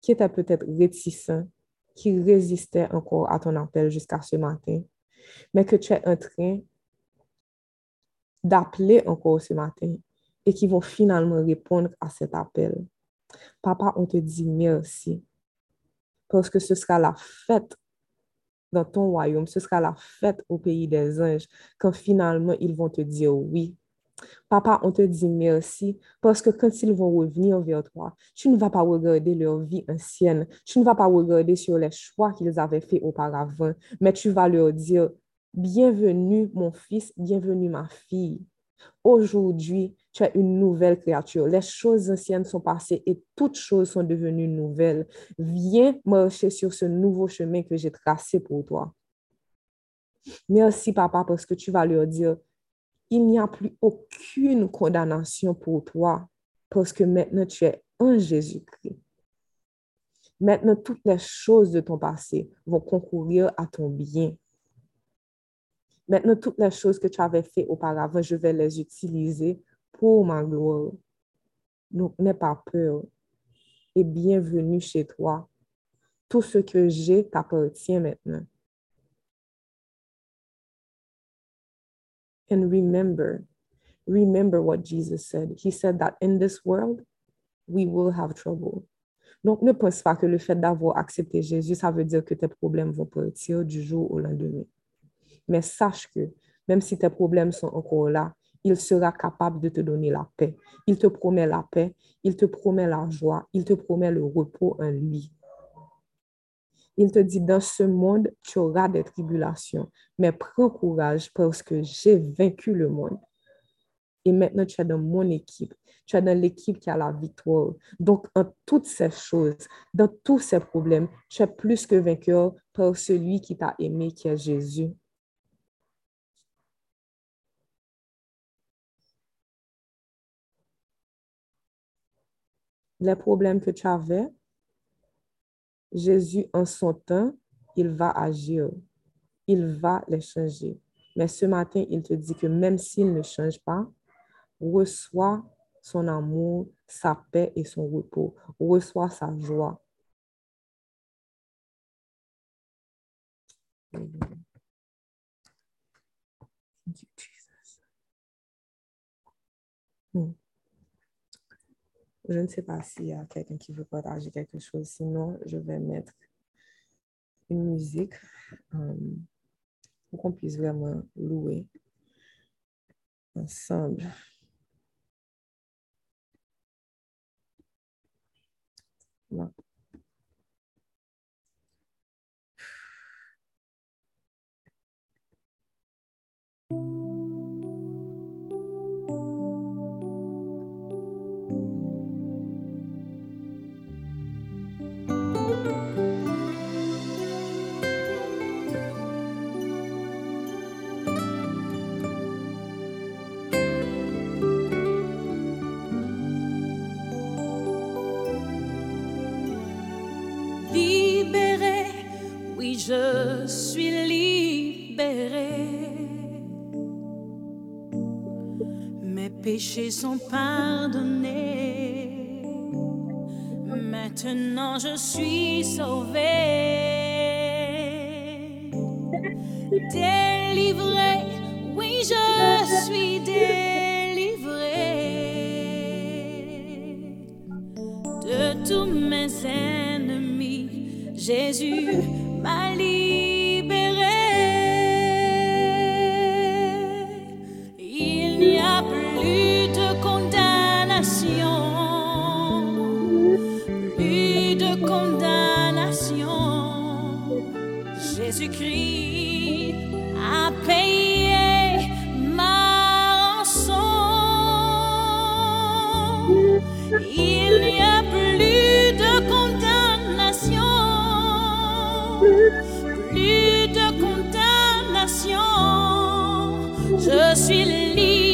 qui étaient peut-être réticents, qui résistaient encore à ton appel jusqu'à ce matin, mais que tu es en train d'appeler encore ce matin et qui vont finalement répondre à cet appel. Papa, on te dit merci parce que ce sera la fête dans ton royaume, ce sera la fête au pays des anges quand finalement ils vont te dire oui. Papa, on te dit merci parce que quand ils vont revenir vers toi, tu ne vas pas regarder leur vie ancienne, tu ne vas pas regarder sur les choix qu'ils avaient fait auparavant, mais tu vas leur dire, bienvenue mon fils, bienvenue ma fille. Aujourd'hui, tu es une nouvelle créature. Les choses anciennes sont passées et toutes choses sont devenues nouvelles. Viens marcher sur ce nouveau chemin que j'ai tracé pour toi. Merci, papa, parce que tu vas leur dire, il n'y a plus aucune condamnation pour toi parce que maintenant tu es en Jésus-Christ. Maintenant, toutes les choses de ton passé vont concourir à ton bien. Maintenant, toutes les choses que tu avais fait auparavant, je vais les utiliser pour ma gloire. Donc, n'aie pas peur et bienvenue chez toi. Tout ce que j'ai t'appartient maintenant. And remember, remember what Jesus said. He said that in this world, we will have trouble. Donc, ne pense pas que le fait d'avoir accepté Jésus, ça veut dire que tes problèmes vont partir du jour au lendemain. Mais sache que même si tes problèmes sont encore là, il sera capable de te donner la paix. Il te promet la paix, il te promet la joie, il te promet le repos en lui. Il te dit, dans ce monde, tu auras des tribulations, mais prends courage parce que j'ai vaincu le monde. Et maintenant, tu es dans mon équipe. Tu es dans l'équipe qui a la victoire. Donc, en toutes ces choses, dans tous ces problèmes, tu es plus que vainqueur par celui qui t'a aimé, qui est Jésus. Les problèmes que tu avais, Jésus, en son temps, il va agir. Il va les changer. Mais ce matin, il te dit que même s'il ne change pas, reçois son amour, sa paix et son repos. Reçois sa joie. Hmm. Je ne sais pas s'il y a quelqu'un qui veut partager quelque chose. Sinon, je vais mettre une musique euh, pour qu'on puisse vraiment louer ensemble. je suis libéré. Mes péchés sont pardonnés. Maintenant je suis sauvé. Délivré, oui je suis délivré de tous mes ennemis. Jésus il n'y a plus de condamnation, plus de condamnation. Jésus-Christ a payé ma rançon. Il n'y a plus de condamnation. Cause she leave?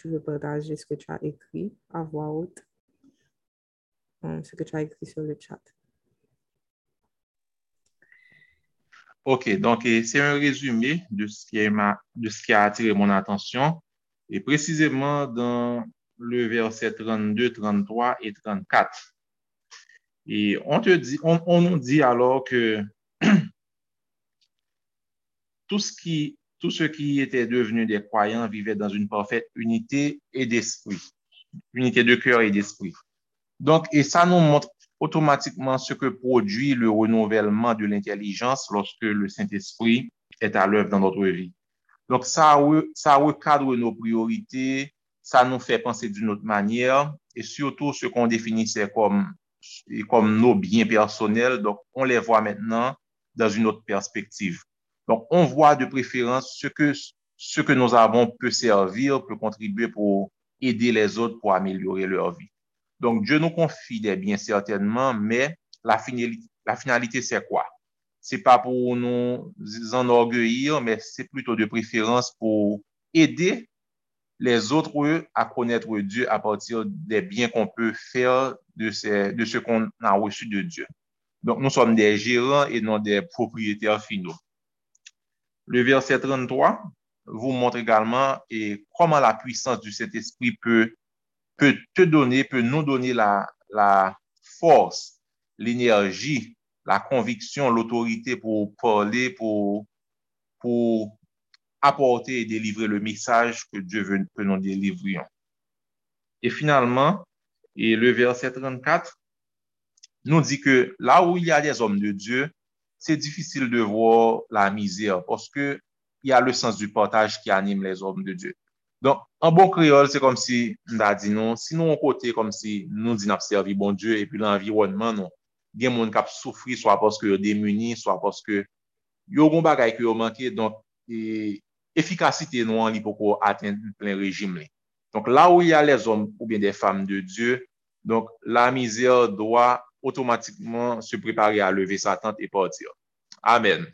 Tu veux partager ce que tu as écrit à voix haute, euh, ce que tu as écrit sur le chat. OK, donc c'est un résumé de ce, qui a, de ce qui a attiré mon attention, et précisément dans le verset 32, 33 et 34. Et on te dit, on, on nous dit alors que tout ce qui Tous ceux qui étaient devenus des croyants vivaient dans une parfaite unité et d'esprit. Unité de cœur et d'esprit. Donc, et ça nous montre automatiquement ce que produit le renouvellement de l'intelligence lorsque le Saint-Esprit est à l'œuvre dans notre vie. Donc, ça, ça recadre nos priorités, ça nous fait penser d'une autre manière et surtout ce qu'on définissait comme, comme nos biens personnels. Donc, on les voit maintenant dans une autre perspective. Donc, on voit de préférence ce que, ce que nous avons peut servir, peut contribuer pour aider les autres pour améliorer leur vie. Donc, Dieu nous confie des biens certainement, mais la finalité, c'est quoi? C'est pas pour nous enorgueillir, mais c'est plutôt de préférence pour aider les autres à connaître Dieu à partir des biens qu'on peut faire de, de ce qu'on a reçu de Dieu. Donc, nous sommes des gérants et non des propriétaires finaux. Le verset 33 vous montre également et comment la puissance du Saint-Esprit peut, peut te donner, peut nous donner la, force, l'énergie, la conviction, l'autorité pour parler, pour, apporter et délivrer le message que Dieu veut que nous délivrions. Et finalement, le verset 34 nous dit que là où il y a des hommes de Dieu, c'est difficile de voir la misère parce qu'il y a le sens du partage qui anime les hommes de Dieu. Donc, en bon créole, c'est comme si, on a dit non, si nous on côté comme si nous dit servi bon Dieu et puis l'environnement, non, il y a gen moun kap souffert, soit parce que sont démunis, soit parce que y a des bagay qui ont manqué. donc, efficacité non, il li atteindre plein régime li. Donc, là où il y a les hommes ou bien des femmes de Dieu, donc, la misère doit automatiquement se préparer à lever sa tente et partir. Amen.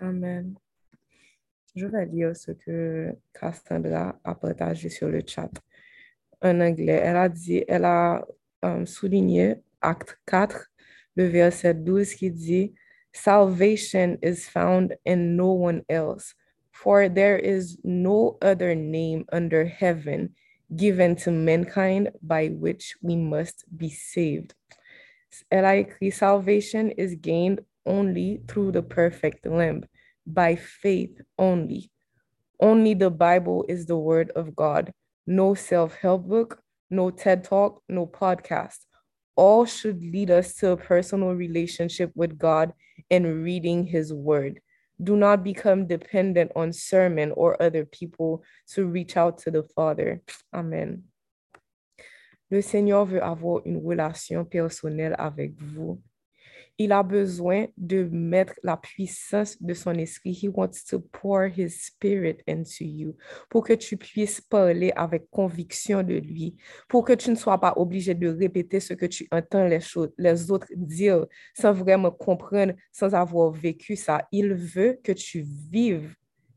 Amen. Je vais lire ce que Cassandra a partagé sur le chat en anglais. Elle a dit, elle a um, souligné acte 4, le verset 12 qui dit, Salvation is found in no one else. For there is no other name under heaven given to mankind by which we must be saved. Elle salvation is gained only through the perfect lamb, by faith only. Only the Bible is the word of God. No self-help book, no TED Talk, no podcast. All should lead us to a personal relationship with God and reading his word. Do not become dependent on sermon or other people to reach out to the Father. Amen. Le Seigneur veut avoir une relation personnelle avec vous il a besoin de mettre la puissance de son esprit. He wants to pour his spirit into you pour que tu puisses parler avec conviction de lui, pour que tu ne sois pas obligé de répéter ce que tu entends les, autres dire sans vraiment comprendre, sans avoir vécu ça. Il veut que tu vives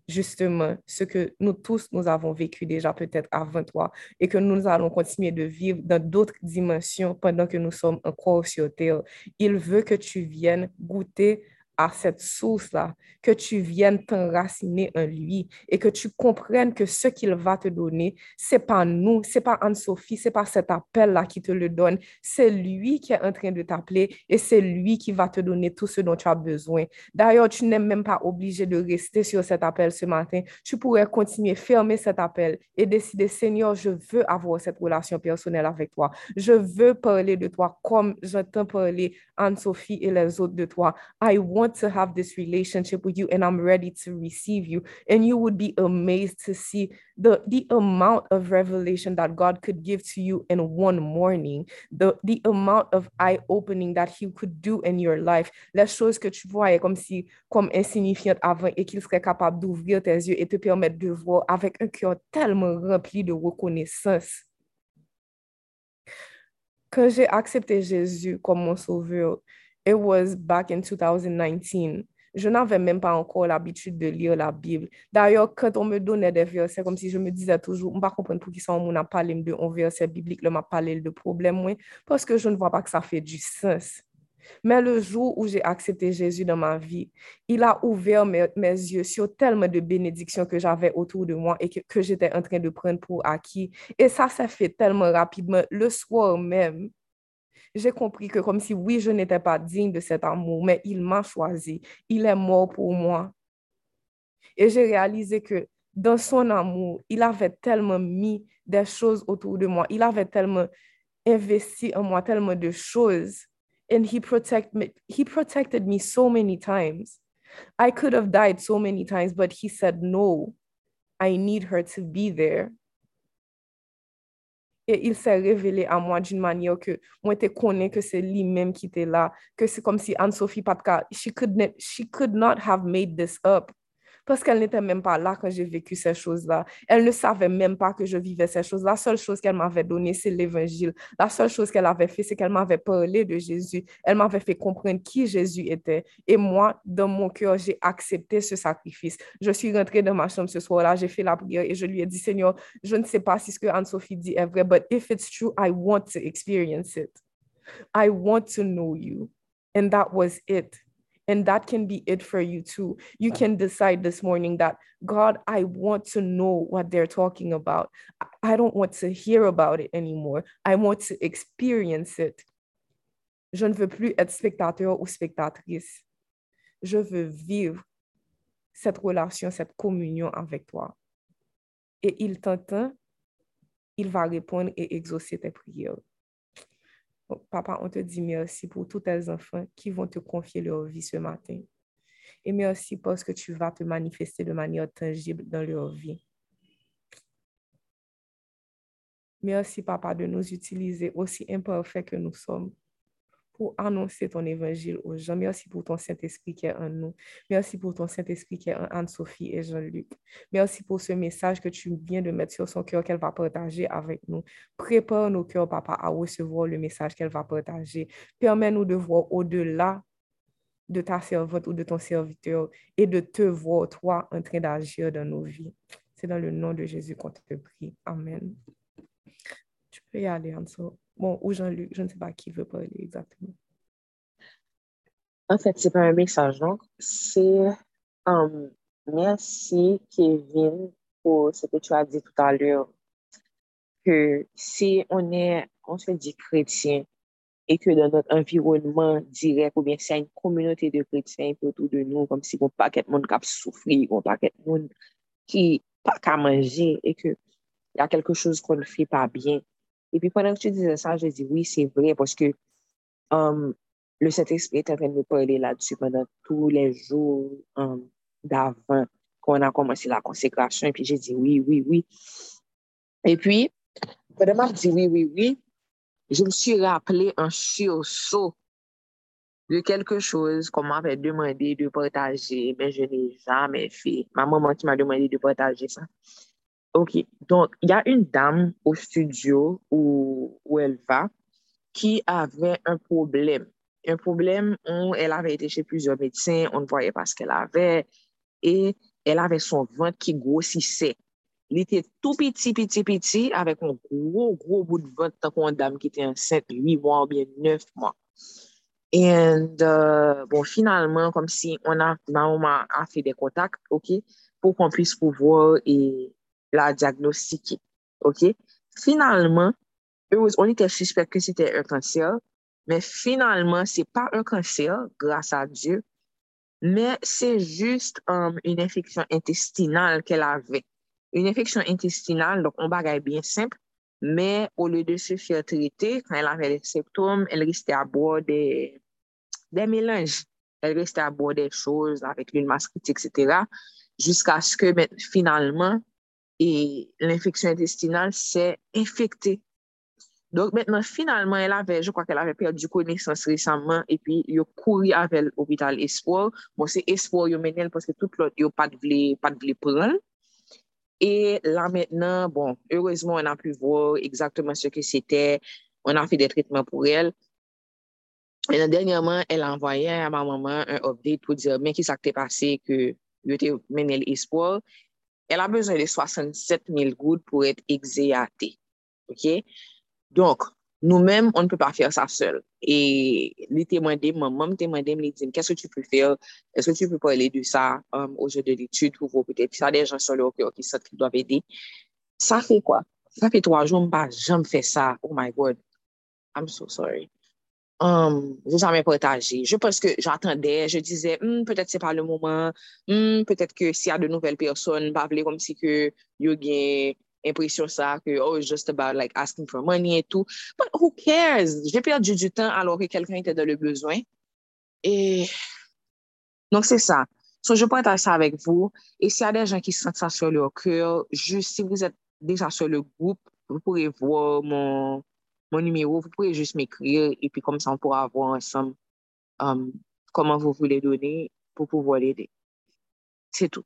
justement ce que nous tous, nous avons vécu déjà peut-être avant toi et que nous allons continuer de vivre dans d'autres dimensions pendant que nous sommes encore sur Terre. Il veut que tu viennes goûter à cette source-là, que tu viennes t'enraciner en lui et que tu comprennes que ce qu'il va te donner, c'est pas nous, c'est pas Anne-Sophie, c'est pas cet appel-là qui te le donne, c'est lui qui est en train de t'appeler et c'est lui qui va te donner tout ce dont tu as besoin. D'ailleurs, tu n'es même pas obligé de rester sur cet appel ce matin. Tu pourrais continuer, fermer cet appel et décider, Seigneur, je veux avoir cette relation personnelle avec toi. Je veux parler de toi comme j'entends parler Anne-Sophie et les autres de toi. I want to have this relationship with you and I'm ready to receive you. And you would be amazed to see the, the amount of revelation that God could give to you in one morning, the, the amount of eye opening that He could do in your life. Les choses que tu voyais comme si, comme insignifiantes avant et qu'il serait capable d'ouvrir tes yeux et te permettre de voir avec un cœur tellement rempli de reconnaissance. quand j'ai accepté Jésus comme mon sauveur, it was back in 2019. Je n'avais même pas encore l'habitude de lire la Bible. D'ailleurs, quand on me donnait des versets, comme si je me disais toujours, on ne comprendre pour qui ça, on a parlé de un verset biblique, on m'a parlé de problème, oui, parce que je ne vois pas que ça fait du sens. Mais le jour où j'ai accepté Jésus dans ma vie, il a ouvert mes, yeux sur tellement de bénédictions que j'avais autour de moi et que, que j'étais en train de prendre pour acquis. Et ça s'est fait tellement rapidement. Le soir même, j'ai compris que comme si oui, je n'étais pas digne de cet amour, mais il m'a choisi. Il est mort pour moi. Et j'ai réalisé que dans son amour, il avait tellement mis des choses autour de moi. Il avait tellement investi en moi tellement de choses and he protect me he protected me so many times i could have died so many times but he said no i need her to be there et il s'est révélé à moi d'une manière que moi te connais que c'est lui-même qui était là, que c'est comme si Anne-Sophie Patka, she could, she could not have made this up. Parce qu'elle n'était même pas là quand j'ai vécu ces choses-là. Elle ne savait même pas que je vivais ces choses. La seule chose qu'elle m'avait donnée, c'est l'évangile. La seule chose qu'elle avait fait, c'est qu'elle m'avait parlé de Jésus. Elle m'avait fait comprendre qui Jésus était. Et moi, dans mon cœur, j'ai accepté ce sacrifice. Je suis rentrée dans ma chambre ce soir-là, j'ai fait la prière et je lui ai dit, Seigneur, je ne sais pas si ce que Anne-Sophie dit est vrai, but if it's true, I want to experience it. I want to know you. And that was it. And that can be it for you too. You can decide this morning that, God, I want to know what they're talking about. I don't want to hear about it anymore. I want to experience it. Je ne veux plus être spectateur ou spectatrice. Je veux vivre cette relation, cette communion avec toi. Et il t'entend, il va répondre et exaucer tes prières. Papa, on te dit merci pour tous tes enfants qui vont te confier leur vie ce matin. Et merci parce que tu vas te manifester de manière tangible dans leur vie. Merci, Papa, de nous utiliser aussi imparfaits que nous sommes pour annoncer ton évangile aux gens. Merci pour ton Saint-Esprit qui est en nous. Merci pour ton Saint-Esprit qui est en Anne-Sophie et Jean-Luc. Merci pour ce message que tu viens de mettre sur son cœur qu'elle va partager avec nous. Prépare nos cœurs, papa, à recevoir le message qu'elle va partager. Permets-nous de voir au-delà de ta servante ou de ton serviteur et de te voir, toi, en train d'agir dans nos vies. C'est dans le nom de Jésus qu'on te prie. Amen. Y aller, Anso. Bon, ou Jean-Luc, je ne sais pas qui veut parler exactement. En fait, c'est pas un message, donc c'est um, merci Kevin pour ce que tu as dit tout à l'heure, que si on est, on se dit chrétien, et que dans notre environnement direct, ou bien si y a une communauté de chrétiens autour de nous, comme si on pas de monde qui a souffert, on pas de monde qui pas qu'à manger, et que il y a quelque chose qu'on ne fait pas bien, et puis pendant que tu disais ça, je dis oui, c'est vrai parce que um, le Saint-Esprit est en train de me parler là-dessus pendant tous les jours um, d'avant qu'on a commencé la consécration. Et puis j'ai dit oui, oui, oui. Et puis, pendant que je dit oui, oui, oui, je me suis rappelé un sursaut de quelque chose qu'on m'avait demandé de partager, mais je n'ai jamais fait. Ma maman qui m'a demandé de partager ça. Ok, donc, il y a une dame au studio où, où elle va qui avait un problème. Un problème où elle avait été chez plusieurs médecins, on ne voyait pas ce qu'elle avait, et elle avait son ventre qui grossissait. Il était tout petit, petit, petit, avec un gros, gros bout de ventre, tant qu'on dame qui était enceinte 8 mois ou bien 9 mois. Et euh, bon, finalement, comme si on a, ma a fait des contacts, ok, pour qu'on puisse pouvoir et la diagnostiquer. OK? Finalement, on était suspect que c'était un cancer, mais finalement, c'est pas un cancer, grâce à Dieu, mais c'est juste um, une infection intestinale qu'elle avait. Une infection intestinale, donc on bagaille bien simple, mais au lieu de se faire traiter, quand elle avait les symptômes, elle restait à boire des, des mélanges. Elle restait à boire des choses avec l'huile mascrite, etc. Jusqu'à ce que finalement, et l'infection intestinale s'est infectée. Donc maintenant, finalement, elle avait, je crois qu'elle avait perdu connaissance récemment et puis il a couru avec l'hôpital Espoir. Bon, c'est Espoir, il mené parce que tout l'autre, il pas de pas de prendre. Et là maintenant, bon, heureusement, on a pu voir exactement ce que c'était. On a fait des traitements pour elle. Et là, dernièrement, elle a envoyé à ma maman un update pour dire, mais qui ça t'est passé que yo te menel espoir. elle a besoin de 67 000 gouttes pour être exéatée. OK? Donc, nous-mêmes, on ne peut pas faire ça seul. Et lui demander, maman demandé, lui dit, qu'est-ce que tu peux faire? Est-ce que tu peux parler de ça euh, um, au jeu de l'étude pour vous peut-être? Ça, des gens sur le cœur qui sentent qu'ils doivent aider. Ça fait quoi? Ça fait trois jours, je n'ai jamais fait ça. Oh my God. I'm so sorry. Um, j'ai jamais partagé. Je pense que j'attendais, je disais, hmm, peut-être c'est pas le moment, hmm, peut-être que s'il y a de nouvelles personnes, pas parler comme si que yo gain impression ça que oh it's just about like asking for money et tout. But who cares? J'ai perdu du temps alors que quelqu'un était dans le besoin. Et donc c'est ça. So, je partage ça avec vous. Et s'il y a des gens qui sentent ça sur leur cœur, juste si vous êtes déjà sur le groupe, vous pourrez voir mon mon numéro vous pourrez juste m'écrire et puis comme ça on pourra voir ensemble um, comment vous voulez donner pour pouvoir l'aider c'est tout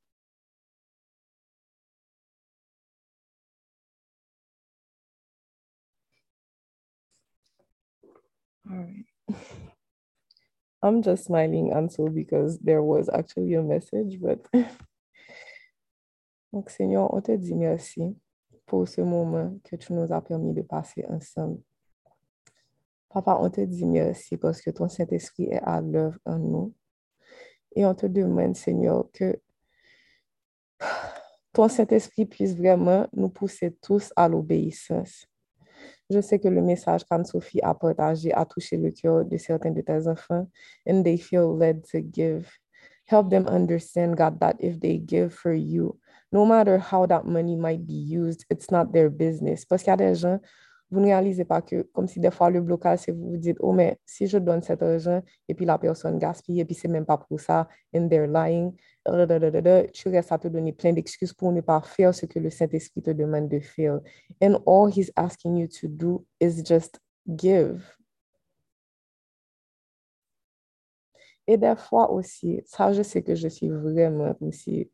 All right. I'm just smiling, Ansel, because there was actually a message, but. Donc, Seigneur, on te dit merci pour ce moment que tu nous as permis de passer ensemble. Papa, on te dit merci parce que ton Saint-Esprit est à l'œuvre en nous. Et on te demande, Seigneur, que ton Saint-Esprit puisse vraiment nous pousser tous à l'obéissance. Je sais que le message qu'Anne-Sophie a partagé a touché le cœur de certains de tes enfants and they feel led to give. Help them understand, God, that if they give for you, no matter how that money might be used, it's not their business. Parce qu'il y a des gens, vous ne réalisez pas que, comme si des fois le blocage, c'est vous vous dites, oh, mais si je donne cet argent et puis la personne gaspille et puis c'est même pas pour ça, and they're lying, tu restes à te donner plein d'excuses pour ne pas faire ce que le Saint-Esprit te demande de faire. And all he's asking you to do is just give. Et des fois aussi, ça, je sais que je suis vraiment comme si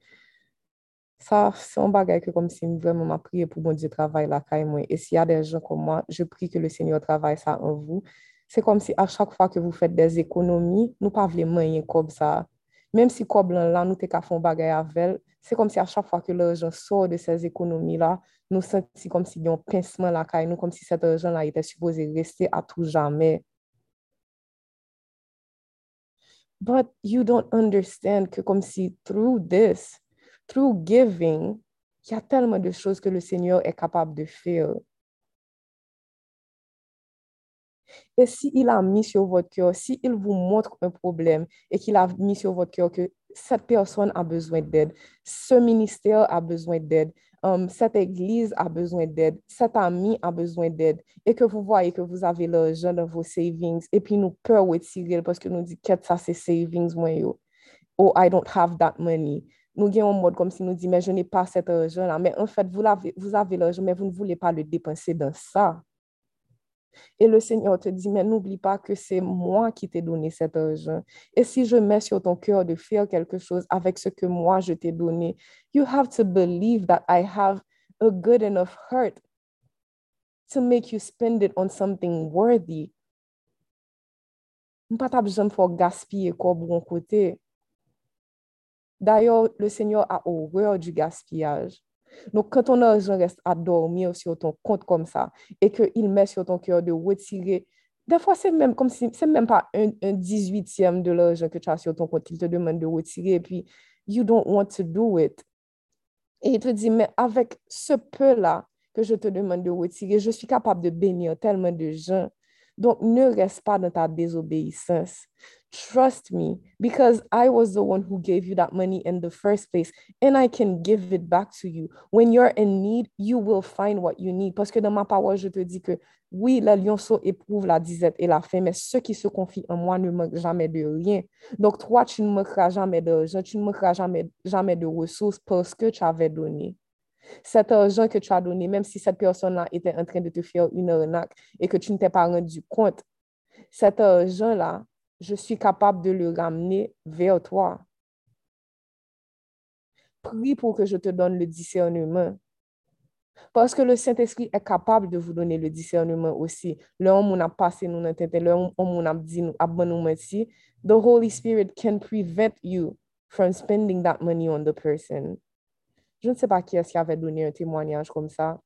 ça, c'est un bagage que comme si vraiment m'a prié pour mon Dieu travaille là, moi. Et s'il y a des gens comme moi, je prie que le Seigneur travaille ça en vous. C'est comme si à chaque fois que vous faites des économies, nous pas vraiment comme ça. Même si comme là, nous t'es qu'à faire un bagage avec, c'est comme si à chaque fois que l'argent sort de ces économies-là, nous sentons comme si y a un pincement là, nous, comme si cet argent-là était supposé rester à tout jamais. But you don't understand que comme si through this, through giving, il y a tellement de choses que le Seigneur est capable de faire. Et s'il si a mis sur votre cœur, s'il si vous montre un problème et qu'il a mis sur votre cœur que cette personne a besoin d'aide, ce ministère a besoin d'aide, um, cette église a besoin d'aide, cet ami a besoin d'aide, et que vous voyez que vous avez l'argent dans vos savings, et puis nous peur retirer parce que nous dit que ça c'est savings, moi, yo. oh, I don't have that money. Nous gagnons en mode comme si nous dit, mais je n'ai pas cet argent-là. Mais en fait, vous avez, vous avez l'argent, mais vous ne voulez pas le dépenser dans ça. Et le Seigneur te dit, mais n'oublie pas que c'est moi qui t'ai donné cet argent. Et si je mets sur ton cœur de faire quelque chose avec ce que moi je t'ai donné, you have to believe that I have a good enough heart to make you spend it on something worthy. Pas besoin de gaspiller quoi bon côté. D'ailleurs, le Seigneur a horreur du gaspillage. Donc, quand ton argent reste à dormir sur ton compte comme ça et qu'il met sur ton cœur de retirer, des fois, c'est même comme si, c'est même pas un, un 18e de l'argent que tu as sur ton compte qu'il te demande de retirer et puis, you don't want to do it. Et il te dit, mais avec ce peu-là que je te demande de retirer, je suis capable de bénir tellement de gens. Donc, ne reste pas dans ta désobéissance. Trust me, because I was the one who gave you that money in the first place, and I can give it back to you. When you're in need, you will find what you need. Parce que dans ma parole, je te dis que oui, les lionceaux éprouvent la disette et la faim, mais ceux qui se confient en moi ne manquent jamais de rien. Donc, toi, tu ne manqueras jamais d'argent, tu ne manqueras jamais, jamais de ressources parce que tu avais donné. Cet argent que tu as donné, même si cette personne-là était en train de te faire une arnaque et que tu ne t'es pas rendu compte, cet argent-là, je suis capable de le ramener vers toi. Prie pour que je te donne le discernement. Parce que le Saint-Esprit est capable de vous donner le discernement aussi. Le homme a passé nous tête, homme a dit nous a nous menti. The Holy Spirit can prevent you from spending that money on the person. Je ne sais pas qui est-ce qui avait donné un témoignage comme ça,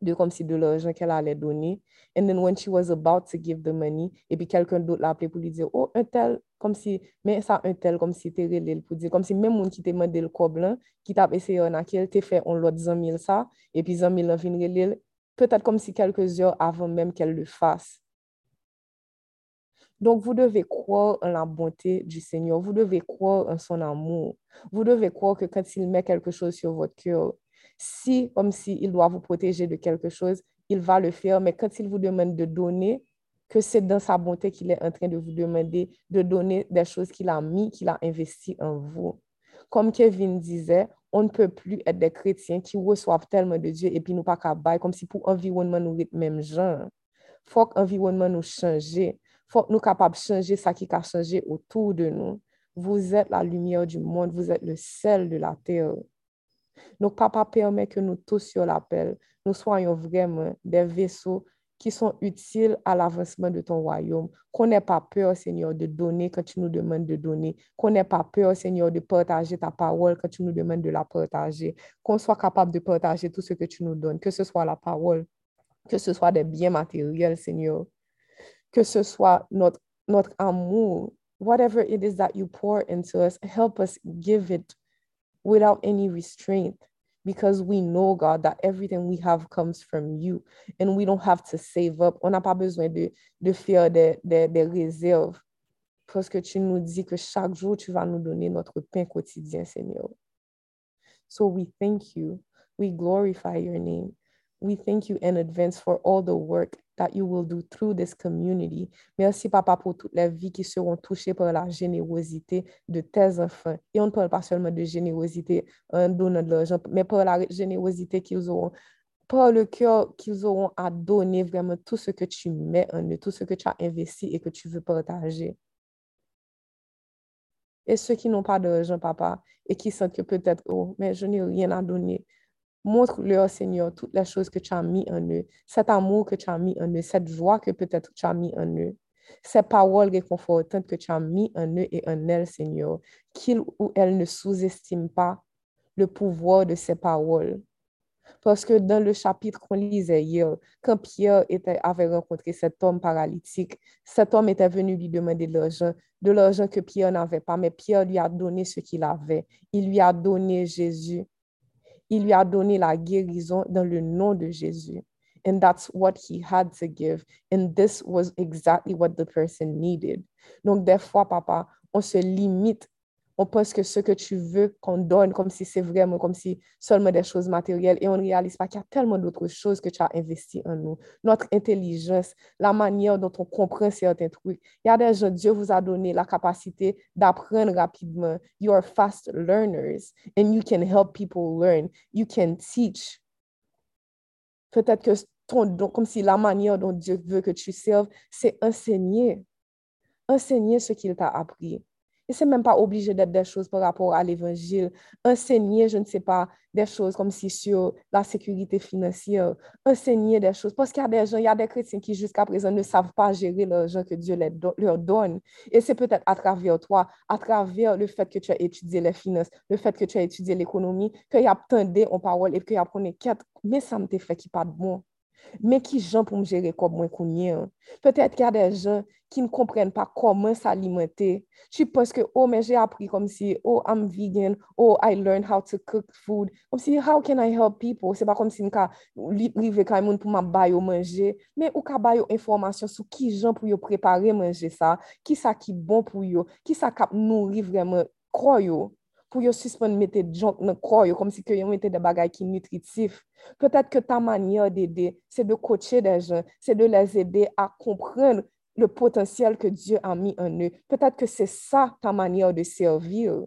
de comme si de l'argent qu'elle allait donner. And then when she was about to give the money, et puis quelqu'un d'autre l'a appelé pour lui dire, oh, un tel, comme si, mais ça, un tel, comme si t'es relé pour dire, comme si même monde qui t'a demandé le cob qui t'a essayé en laquelle t'es fait on l'autre 100 000 ça, et puis 100 000 en fin peut-être comme si quelques heures avant même qu'elle le fasse. Donc, vous devez croire en la bonté du Seigneur. Vous devez croire en son amour. Vous devez croire que quand il met quelque chose sur votre cœur, si, comme s'il doit vous protéger de quelque chose, il va le faire. Mais quand il vous demande de donner, que c'est dans sa bonté qu'il est en train de vous demander de donner des choses qu'il a mis, qu'il a investi en vous. Comme Kevin disait, on ne peut plus être des chrétiens qui reçoivent tellement de Dieu et puis nous pas qu'à comme si pour environnement nous même genre. Faut que l'environnement nous change. Faut nous capables de changer ça qui a changé autour de nous. Vous êtes la lumière du monde, vous êtes le sel de la terre. Donc, papa permet que nous tous sur l'appel, nous soyons vraiment des vaisseaux qui sont utiles à l'avancement de ton royaume. Qu'on n'ait pas peur, Seigneur, de donner quand tu nous demandes de donner. Qu'on n'ait pas peur, Seigneur, de partager ta parole quand tu nous demandes de la partager. Qu'on soit capable de partager tout ce que tu nous donnes, que ce soit la parole, que ce soit des biens matériels, Seigneur, que ce soit notre, notre amour. Whatever it is that you pour into us, help us give it without any restraint because we know, God, that everything we have comes from you and we don't have to save up. On n'a pas besoin de, de faire des, des, des réserves parce que tu nous dis que chaque jour, tu vas nous donner notre pain quotidien, Seigneur. So we thank you. We glorify your name. We thank you in advance for all the work that you will do through this community. Merci, Papa, pour toutes les vies qui seront touchées par la générosité de tes enfants. Et on ne parle pas seulement de générosité en donnant de l'argent, mais par la générosité qu'ils auront, par le cœur qu'ils auront à donner vraiment tout ce que tu mets en eux, tout ce que tu as investi et que tu veux partager. Et ceux qui n'ont pas d'argent, papa, et qui sentent que peut-être, oh, mais je n'ai rien à donner, Montre-leur, Seigneur, toutes les choses que tu as mis en eux, cet amour que tu as mis en eux, cette joie que peut-être tu as mis en eux, ces paroles réconfortantes que tu as mis en eux et en elles, Seigneur, qu'ils ou elles ne sous-estiment pas le pouvoir de ces paroles. Parce que dans le chapitre qu'on lisait hier, quand Pierre avait rencontré cet homme paralytique, cet homme était venu lui demander de l'argent, de l'argent que Pierre n'avait pas, mais Pierre lui a donné ce qu'il avait. Il lui a donné Jésus il lui a donné la guérison dans le nom de Jésus. And that's what he had to give. And this was exactly what the person needed. Donc, des fois, papa, on se limite on pense que ce que tu veux qu'on donne, comme si c'est vraiment, comme si seulement des choses matérielles, et on ne réalise pas qu'il y a tellement d'autres choses que tu as investi en nous. Notre intelligence, la manière dont on comprend certains trucs. Il y a des gens, Dieu vous a donné la capacité d'apprendre rapidement. You are fast learners, and you can help people learn. You can teach. Peut-être que ton comme si la manière dont Dieu veut que tu serves, c'est enseigner. Enseigner ce qu'il t'a appris. Et c'est même pas obligé d'être des choses par rapport à l'évangile. Enseigner, je ne sais pas, des choses comme si sur la sécurité financière. Enseigner des choses. Parce qu'il y a des gens, il y a des chrétiens qui jusqu'à présent ne savent pas gérer l'argent que Dieu leur donne. Et c'est peut-être à travers toi, à travers le fait que tu as étudié les finances, le fait que tu as étudié l'économie, qu'il y a tendé en parole et qu'il y a quatre, mais ça me fait qui pas de bon. men ki jan pou m jere kob mwen kounye an. Petet ki a de jan ki m kompren pa koman s'alimenter. Chi poske, oh, men jè apri kom si, oh, I'm vegan, oh, I learned how to cook food. Kom si, how can I help people? Se pa kom si m ka rive ka moun pou m ap bayo manje, men ou ka bayo informasyon sou ki jan pou yo prepare manje sa, ki sa ki bon pou yo, ki sa kap nouri vremen kroyo. Pour yo suspendre mettre junk dans corps comme si que yo mettait des bagages qui nutritifs. Peut-être que ta manière d'aider, c'est de coacher des gens, c'est de les aider à comprendre le potentiel que Dieu a mis en eux. Peut-être que c'est ça ta manière de servir.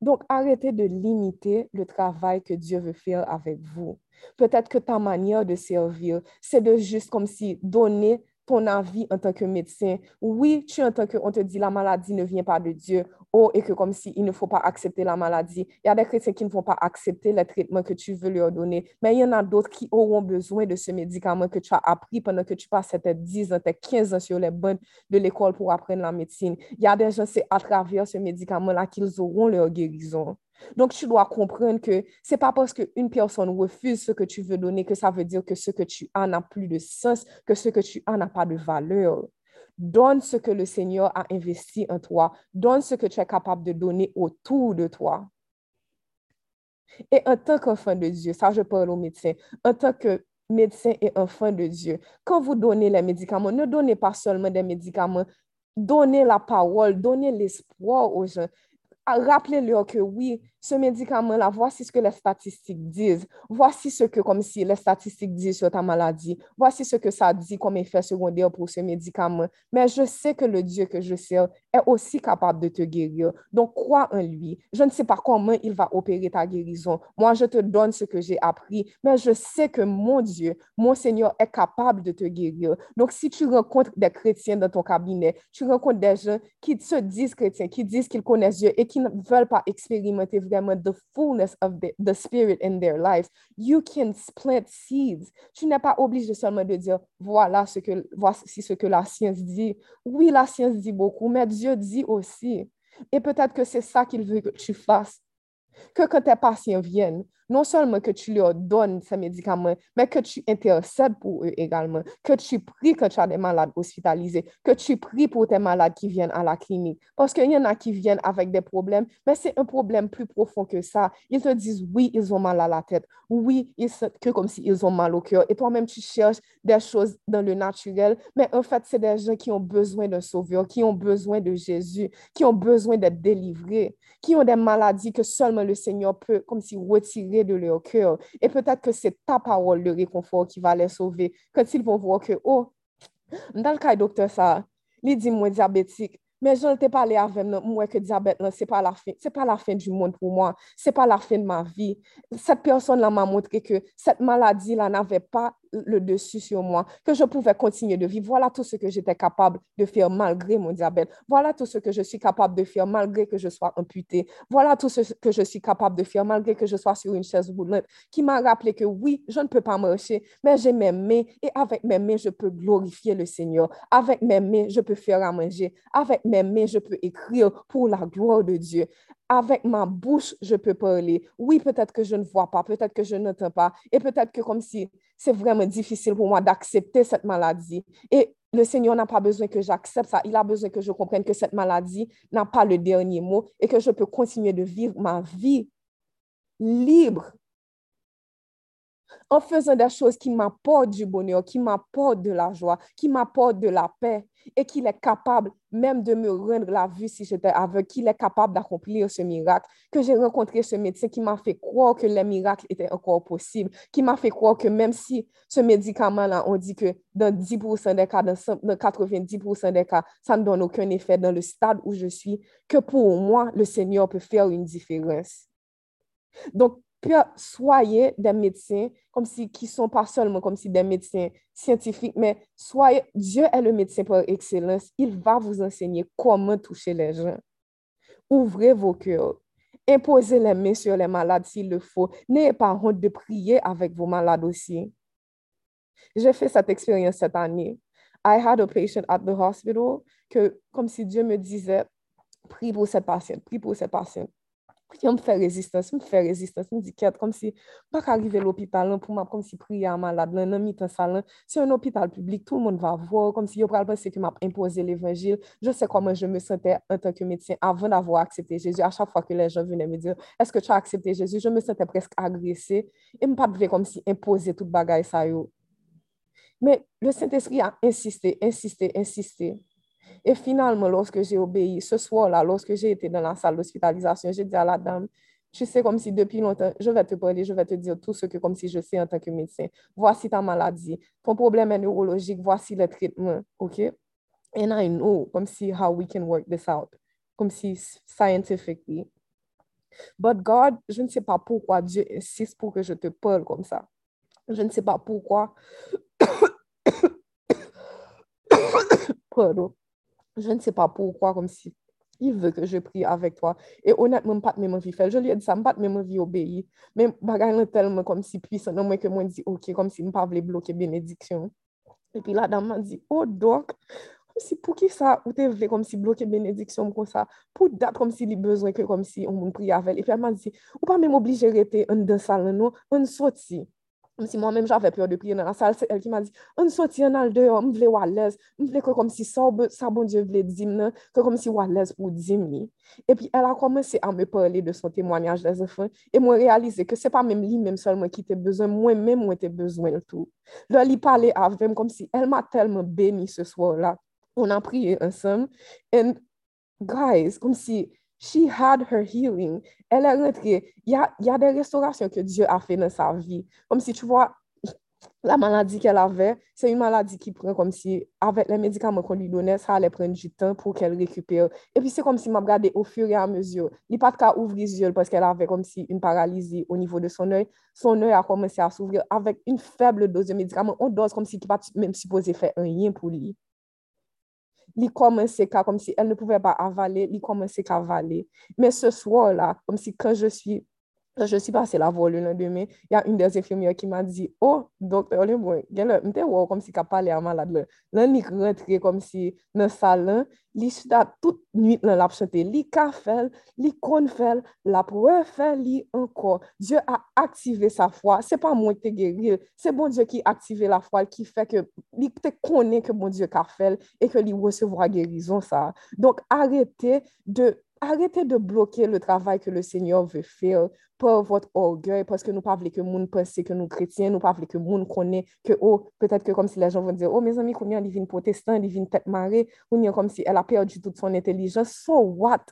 Donc, arrêtez de limiter le travail que Dieu veut faire avec vous. Peut-être que ta manière de servir, c'est de juste comme si donner ton avis en tant que médecin. Oui, tu entends qu'on te dit la maladie ne vient pas de Dieu. Oh, et que comme si il ne faut pas accepter la maladie. Il y a des chrétiens qui ne vont pas accepter le traitement que tu veux leur donner, mais il y en a d'autres qui auront besoin de ce médicament que tu as appris pendant que tu passes tes 10 ans, tes 15 ans sur les bancs de l'école pour apprendre la médecine. Il y a des gens, c'est à travers ce médicament-là qu'ils auront leur guérison. Donc, tu dois comprendre que c'est pas parce qu'une personne refuse ce que tu veux donner que ça veut dire que ce que tu as n'a plus de sens, que ce que tu as n'a pas de valeur. Donne ce que le Seigneur a investi en toi. Donne ce que tu es capable de donner autour de toi. Et en tant qu'enfant de Dieu, ça je parle aux médecins, en tant que médecin et enfant de Dieu, quand vous donnez les médicaments, ne donnez pas seulement des médicaments, donnez la parole, donnez l'espoir aux gens. Rappelez-leur que oui, ce médicament-là, voici ce que les statistiques disent. Voici ce que, comme si les statistiques disent sur ta maladie. Voici ce que ça dit comme effet secondaire pour ce médicament. Mais je sais que le Dieu que je sers est aussi capable de te guérir. Donc, crois en lui. Je ne sais pas comment il va opérer ta guérison. Moi, je te donne ce que j'ai appris, mais je sais que mon Dieu, mon Seigneur est capable de te guérir. Donc, si tu rencontres des chrétiens dans ton cabinet, tu rencontres des gens qui se disent chrétiens, qui disent qu'ils connaissent Dieu et qui ne veulent pas expérimenter the fullness of the, the spirit in their lives. You can plant seeds. Tu n'es pas obligé seulement de dire, voilà ce que, voici ce que la science dit. Oui, la science dit beaucoup, mais Dieu dit aussi. Et peut-être que c'est ça qu'il veut que tu fasses. Que quand tes patients viennent, non seulement que tu leur donnes ces médicaments, mais que tu intercèdes pour eux également, que tu pries quand tu as des malades hospitalisés, que tu pries pour tes malades qui viennent à la clinique. Parce qu'il y en a qui viennent avec des problèmes, mais c'est un problème plus profond que ça. Ils te disent, oui, ils ont mal à la tête. Oui, ils sentent que comme s'ils ont mal au cœur. Et toi-même, tu cherches des choses dans le naturel, mais en fait, c'est des gens qui ont besoin d'un sauveur, qui ont besoin de Jésus, qui ont besoin d'être délivrés, qui ont des maladies que seulement le Seigneur peut comme si retirer prier de leur cœur. Et peut-être que c'est ta parole de réconfort qui va les sauver. Quand ils vont voir que, oh, dans le cas docteur ça, il dit moi diabétique, mais je ne t'ai parlé avec non, moi que diabète, non, ce n'est pas, la fin, pas la fin du monde pour moi, ce n'est pas la fin de ma vie. Cette personne-là m'a montré que cette maladie-là n'avait pas le dessus sur moi, que je pouvais continuer de vivre. Voilà tout ce que j'étais capable de faire malgré mon diabète. Voilà tout ce que je suis capable de faire malgré que je sois amputée. Voilà tout ce que je suis capable de faire malgré que je sois sur une chaise roulante, qui m'a rappelé que oui, je ne peux pas marcher, mais j'ai mes mains et avec mes mains, je peux glorifier le Seigneur. Avec mes mains, je peux faire à manger. Avec mes mains, je peux écrire pour la gloire de Dieu avec ma bouche, je peux parler. Oui, peut-être que je ne vois pas, peut-être que je n'entends pas, et peut-être que comme si c'est vraiment difficile pour moi d'accepter cette maladie. Et le Seigneur n'a pas besoin que j'accepte ça. Il a besoin que je comprenne que cette maladie n'a pas le dernier mot et que je peux continuer de vivre ma vie libre en faisant des choses qui m'apportent du bonheur, qui m'apportent de la joie, qui m'apportent de la paix et qu'il est capable même de me rendre la vue si j'étais aveugle, qu'il est capable d'accomplir ce miracle, que j'ai rencontré ce médecin qui m'a fait croire que les miracles étaient encore possibles, qui m'a fait croire que même si ce médicament-là, on dit que dans 10% des cas, dans 90% des cas, ça ne donne aucun effet dans le stade où je suis, que pour moi, le Seigneur peut faire une différence. Donc, soyez des médecins comme si, qui sont pas seulement comme si des médecins scientifiques, mais soyez, Dieu est le médecin par excellence. Il va vous enseigner comment toucher les gens. Ouvrez vos cœurs. Imposez les mains sur les malades s'il le faut. N'ayez pas honte de prier avec vos malades aussi. J'ai fait cette expérience cette année. I had a patient at the hospital que, comme si Dieu me disait, prie pour cette patiente, prie pour cette patiente. Yon me fè rezistans, me fè rezistans, me di ket, kom si, bak arrive l'opital lan pou map, kom si priye a malade lan, nan mitan sa lan, si yon opital publik, tout le monde va vò, kom si yo pral pense ki map impose l'evangil, je se koman je me sente en tanke medisyen avan avò aksepte Jésus, a chak fwa ke les gens vene me dire, eske tu a aksepte Jésus, je me sente presk agresse, e m pa dve kom si impose tout bagay sa yo. Me, le Saint-Esprit a insisté, insisté, insisté, Et finalement, lorsque j'ai obéi, ce soir-là, lorsque j'ai été dans la salle d'hospitalisation, j'ai dit à la dame, tu sais, comme si depuis longtemps, je vais te parler, je vais te dire tout ce que, comme si je sais en tant que médecin. Voici ta maladie. Ton problème est neurologique. Voici le traitement. OK? And I know, comme si, how we can work this out. Comme si, scientifically. But God, je ne sais pas pourquoi Dieu insiste pour que je te parle comme ça. Je ne sais pas pourquoi. Pardon je ne sais pas pourquoi, comme si il veut que je prie avec toi. Et honnêtement, pas de même envie faire. Je lui ai dit ça, pas de même envie obéir. Mais bagaille tellement comme si puissant, non, moi que moi dit, ok, comme si je ne pas bloquer bénédiction. Et puis la dame m'a dit, oh donc, comme si pour qui ça, ou te voulez comme si bloquer bénédiction comme ça, pour date comme si il besoin que comme si on prie avec. Et puis elle m'a dit, ou pas même obligé de rester en dans non, on sortit. Mwen si mwen menm jave pyo de pliye nan la sal, se el ki mwen di, an soti an al deyo, mwen vle walez, mwen vle ke kom si sa, sa bon diyo vle dim nan, ke kom si walez ou dim ni. E pi el a komanse a me parle de son temwanyaj de zafan, e mwen realize ke se pa menm li menm sol mwen ki te bezwen, mwen menm mwen te bezwen l'tou. Lò li pale avem kom si el ma telman beni se swa la, on a priye ansam, and guys, kom si... she had her healing. Elle est rentrée. Il y a, y a, des restaurations que Dieu a fait dans sa vie. Comme si tu vois, la maladie qu'elle avait, c'est une maladie qui prend comme si, avec les médicaments qu'on lui donnait, ça allait prendre du temps pour qu'elle récupère. Et puis c'est comme si m'a regardé au fur et à mesure. Il pas de cas ouvrir les yeux parce qu'elle avait comme si une paralysie au niveau de son œil. Son œil a commencé à s'ouvrir avec une faible dose de médicaments. On dose comme si qui pas même supposé faire un lien pour lui. Il commençait comme si elle ne pouvait pas avaler, il commençait à avaler. Mais ce soir-là, comme si quand je suis Euh, je suis passée la voir le lendemain, il y a une des infirmières qui m'a dit, oh, docteur le bon, je me comme si elle parlait à malade. Là, il est rentrée comme si dans le salon, Il elle toute nuit, elle a chanté, elle a fait, elle a fait, elle a refait encore. Dieu a activé sa foi. Ce n'est pas moi qui t'ai guéri, c'est bon Dieu qui a activé la foi, qui fait que, elle te connaît que bon Dieu a fait et que lui recevra guérison. ça. Donc, arrêtez de arrêtez de bloquer le travail que le Seigneur veut faire par votre orgueil, parce que nous ne pas que monde pense que nous chrétiens, nous ne pas que monde connaît que, oh, peut-être que comme si les gens vont dire, oh, mes amis, combien ils viennent protestants, ils viennent tête marée, ou comme si elle a perdu toute son intelligence. So what?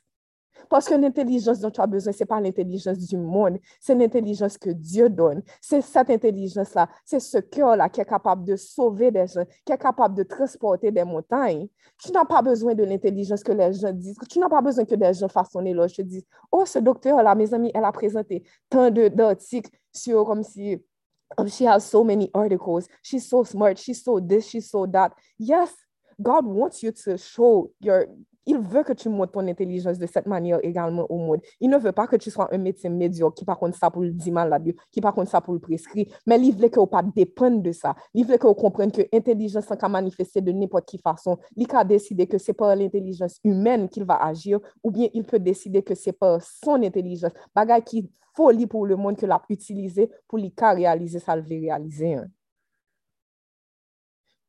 Parce que l'intelligence dont tu as besoin, ce n'est pas l'intelligence du monde, c'est l'intelligence que Dieu donne. C'est cette intelligence-là, c'est ce cœur-là qui est capable de sauver des gens, qui est capable de transporter des montagnes. Tu n'as pas besoin de l'intelligence que les gens disent. Tu n'as pas besoin que des gens fassent son éloge. te disent, oh, ce docteur-là, mes amis, elle a présenté tant d'articles sur comme si... Um, she has so many articles. She's so smart. She's so this. She's so that. Yes, God wants you to show your il veut que tu montes ton intelligence de cette manière également au monde. Il ne veut pas que tu sois un médecin médiocre qui par contre ça pour le dire mal la qui par contre ça pour le prescrire, mais il veut que pas dépendre de ça. Il veut que comprenne que l'intelligence qu'à manifester de n'importe qui façon. Il a décidé que c'est par l'intelligence humaine qu'il va agir ou bien il peut décider que c'est par son intelligence. Bagay qui folie pour le monde que l'a utilisé pour lui réaliser ça, le réaliser. Hein.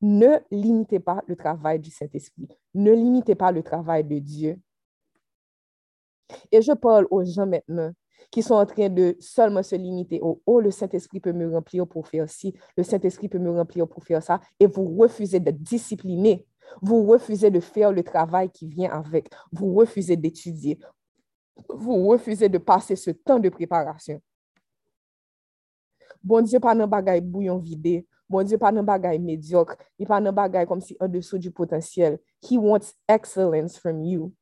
Ne limitez pas le travail du Saint-Esprit. Ne limitez pas le travail de Dieu. Et je parle aux gens maintenant qui sont en train de seulement se limiter au Oh, le Saint-Esprit peut me remplir pour faire ci, le Saint-Esprit peut me remplir pour faire ça, et vous refusez de discipliner. Vous refusez de faire le travail qui vient avec. Vous refusez d'étudier. Vous refusez de passer ce temps de préparation. Bon Dieu, pas un bagaille bouillon vidé. Bon Dieu, pas un bagay médiocre. Il pas un bagay comme si en dessous du potentiel. He wants excellence from you.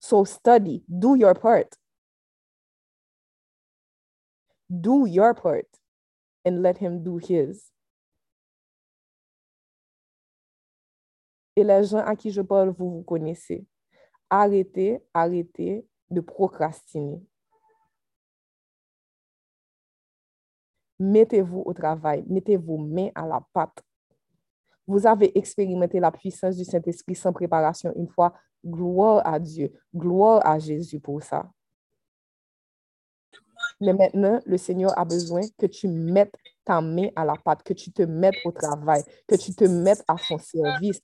So study. Do your part. Do your part and let him do his. Et les gens à qui je parle, vous vous connaissez. Arrêtez, arrêtez de procrastiner. Mettez-vous au travail, mettez vos mains à la pâte. Vous avez expérimenté la puissance du Saint-Esprit sans préparation une fois. Gloire à Dieu, gloire à Jésus pour ça. Mais maintenant, le Seigneur a besoin que tu mettes ta main à la pâte, que tu te mettes au travail, que tu te mettes à son service,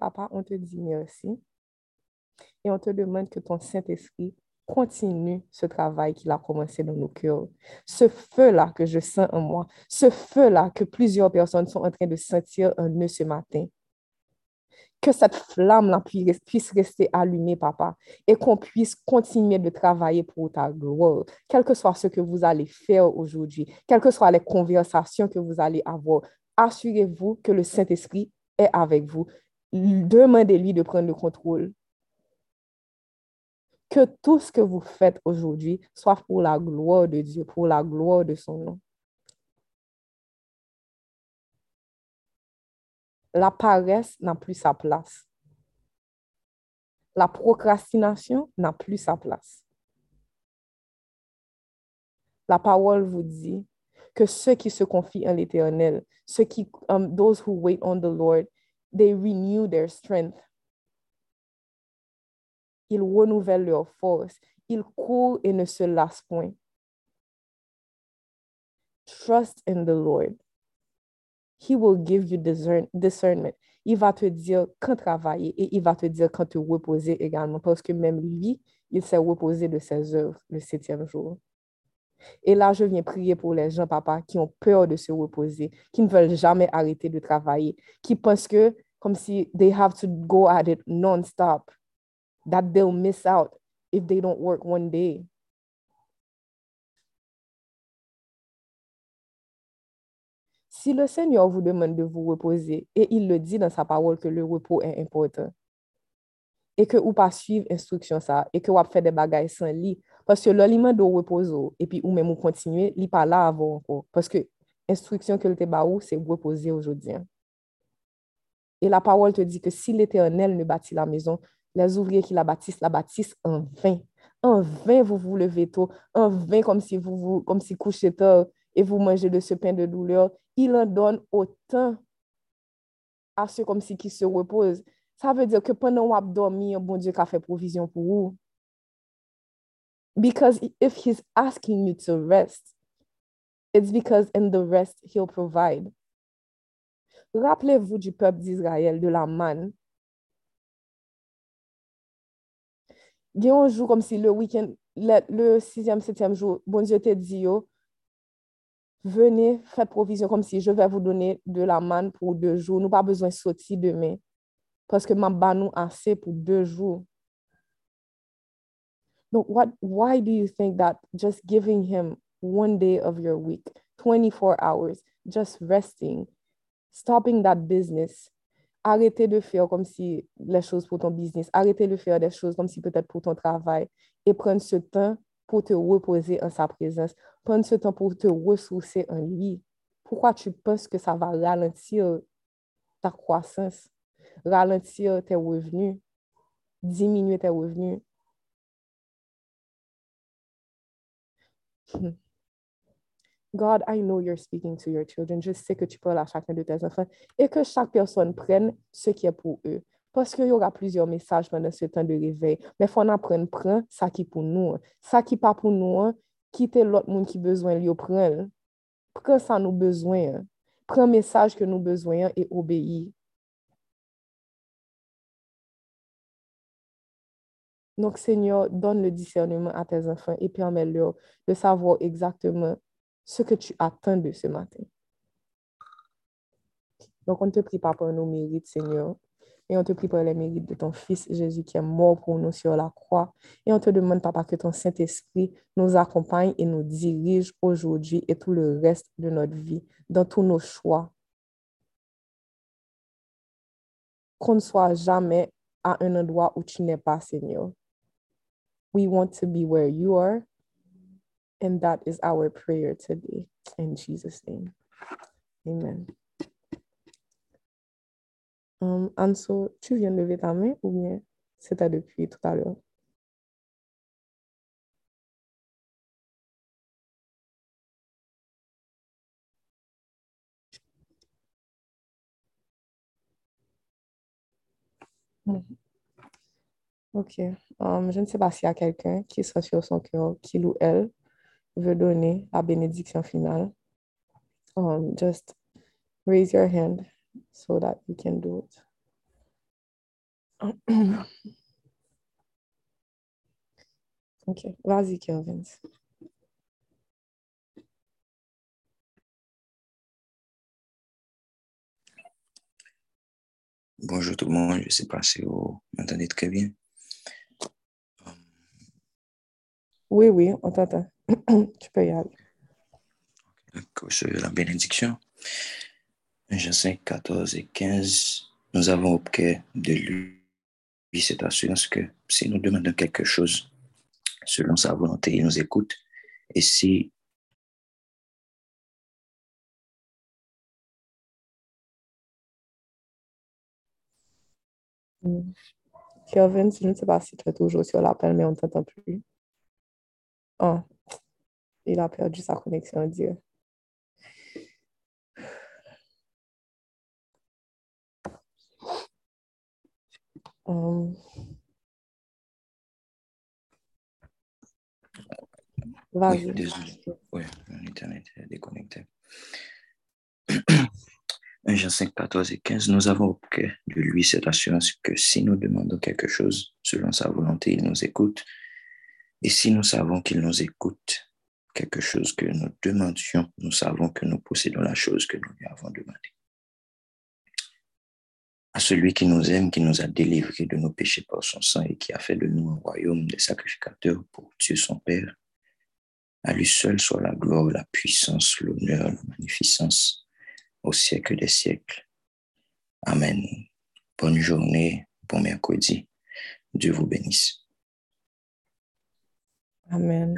Papa, on te dit merci et on te demande que ton Saint-Esprit continue ce travail qu'il a commencé dans nos cœurs. Ce feu-là que je sens en moi, ce feu-là que plusieurs personnes sont en train de sentir en eux ce matin. Que cette flamme-là puisse rester allumée, papa, et qu'on puisse continuer de travailler pour ta gloire, quel que soit ce que vous allez faire aujourd'hui, quelles que soient les conversations que vous allez avoir. Assurez-vous que le Saint-Esprit est avec vous demandez-lui de prendre le contrôle. Que tout ce que vous faites aujourd'hui soit pour la gloire de Dieu, pour la gloire de son nom. La paresse n'a plus sa place. La procrastination n'a plus sa place. La parole vous dit que ceux qui se confient en l'Éternel, ceux qui, um, those who wait on the Lord, they renew their strength. Ils renouvellent leur force. Ils courent et ne se lassent point. Trust in the Lord. He will give you discern discernment. Il va te dire quand travailler et il va te dire quand te reposer également, parce que même lui, il s'est reposé de ses œuvres le septième jour. Et là, je viens prier pour les gens, papa, qui ont peur de se reposer, qui ne veulent jamais arrêter de travailler, qui pensent que, comme si they have to go at it non-stop, that they'll miss out if they don't work one day. Si le Seigneur vous demande de vous reposer, et il le dit dans sa parole que le repos est important, et que vous pas suivre instruction ça, et que vous fait des bagages sans lit, parce que l'aliment de repos, et puis ou même vous continuez, il pas là avant encore, parce que instruction que le te c'est reposer aujourd'hui. Et la parole te dit que si l'Éternel ne bâtit la maison, les ouvriers qui la bâtissent, la bâtissent en vain. En vain, vous vous levez tôt, en vain, comme si vous, vous comme si couchez tard, et vous mangez de ce pain de douleur, il en donne autant à ceux comme si qui se reposent. Ça veut dire que pendant vous dormi, bon Dieu a fait provision pour vous. Because if he's asking you to rest, it's because in the rest he'll provide. Rappelez-vous du peuple d'Israël, de la manne. Gen yon jou kom si le week-end, le, le 6e, 7e jou, bon Dieu te di yo, venez, faites provision comme si je vais vous donner de la manne pour deux jours. Nous pas besoin de sortir demain parce que ma ban nous assez pour deux jours. What, why do you think that just giving him one day of your week, 24 hours, just resting, stopping that business, arrêtez de faire comme si les choses pour ton business, arrêtez de faire des choses comme si peut-être pour ton travail et prendre ce temps pour te reposer en sa présence. Prendre ce temps pour te ressourcer en lui. Pourquoi tu penses que ça va ralentir ta croissance, ralentir tes revenus, diminuer tes revenus? God, I know you're speaking to your children. Je sais que tu parles à chacun de tes enfants et que chaque personne prenne ce qui est pour eux. Parce qu'il y aura plusieurs messages pendant ce temps de réveil. Mais il faut en apprendre, prendre ça qui est pour nous. Ça qui n'est pas pour nous, quitter l'autre monde qui a besoin de prendre. Prends ça nous besoin. Prends le message que nous besoin et obéis. Donc, Seigneur, donne le discernement à tes enfants et permets-leur de savoir exactement ce que tu attends de ce matin. Donc, on ne te prie pas pour nos mérites, Seigneur, et on te prie pour les mérites de ton Fils Jésus qui est mort pour nous sur la croix. Et on te demande, Papa, que ton Saint-Esprit nous accompagne et nous dirige aujourd'hui et tout le reste de notre vie, dans tous nos choix. Qu'on ne soit jamais à un endroit où tu n'es pas, Seigneur. We want to be where you are. And that is our prayer today. In Jesus' name. Amen. Um, Anso, tu viens de lever ta main ou bien c'était depuis tout à l'heure? Mhm. Ok. Um, je ne sais pas s'il y a quelqu'un qui sera sur son cœur, qu'il ou elle veut donner la bénédiction finale. Um, just raise your hand so that you can do it. ok, vas-y, Kelvin. Bonjour tout le monde, je sais pas si vous m'entendez très bien. Oui, oui, on t'entend. tu peux y aller. Sur la bénédiction. Jean 5, 14 et 15, nous avons au cœur de lui cette assurance que si nous demandons quelque chose selon sa volonté, il nous écoute. Et si. Kelvin, je ne sais pas si tu es toujours sur l'appel, mais on ne t'entend plus. Oh, il a perdu sa connexion, Dieu. Um, Oui, Vas-y. désolé. Oui, mon Internet est déconnecté. 1 Jean 5, 14 et 15, nous avons auprès de lui cette assurance que si nous demandons quelque chose selon sa volonté, il nous écoute. Et si nous savons qu'il nous écoute, quelque chose que nous demandions, nous savons que nous possédons la chose que nous lui avons demandée. À celui qui nous aime, qui nous a délivrés de nos péchés par son sang et qui a fait de nous un royaume des sacrificateurs pour Dieu son Père, à lui seul soit la gloire, la puissance, l'honneur, la magnificence au siècle des siècles. Amen. Bonne journée, bon mercredi. Dieu vous bénisse. Amen.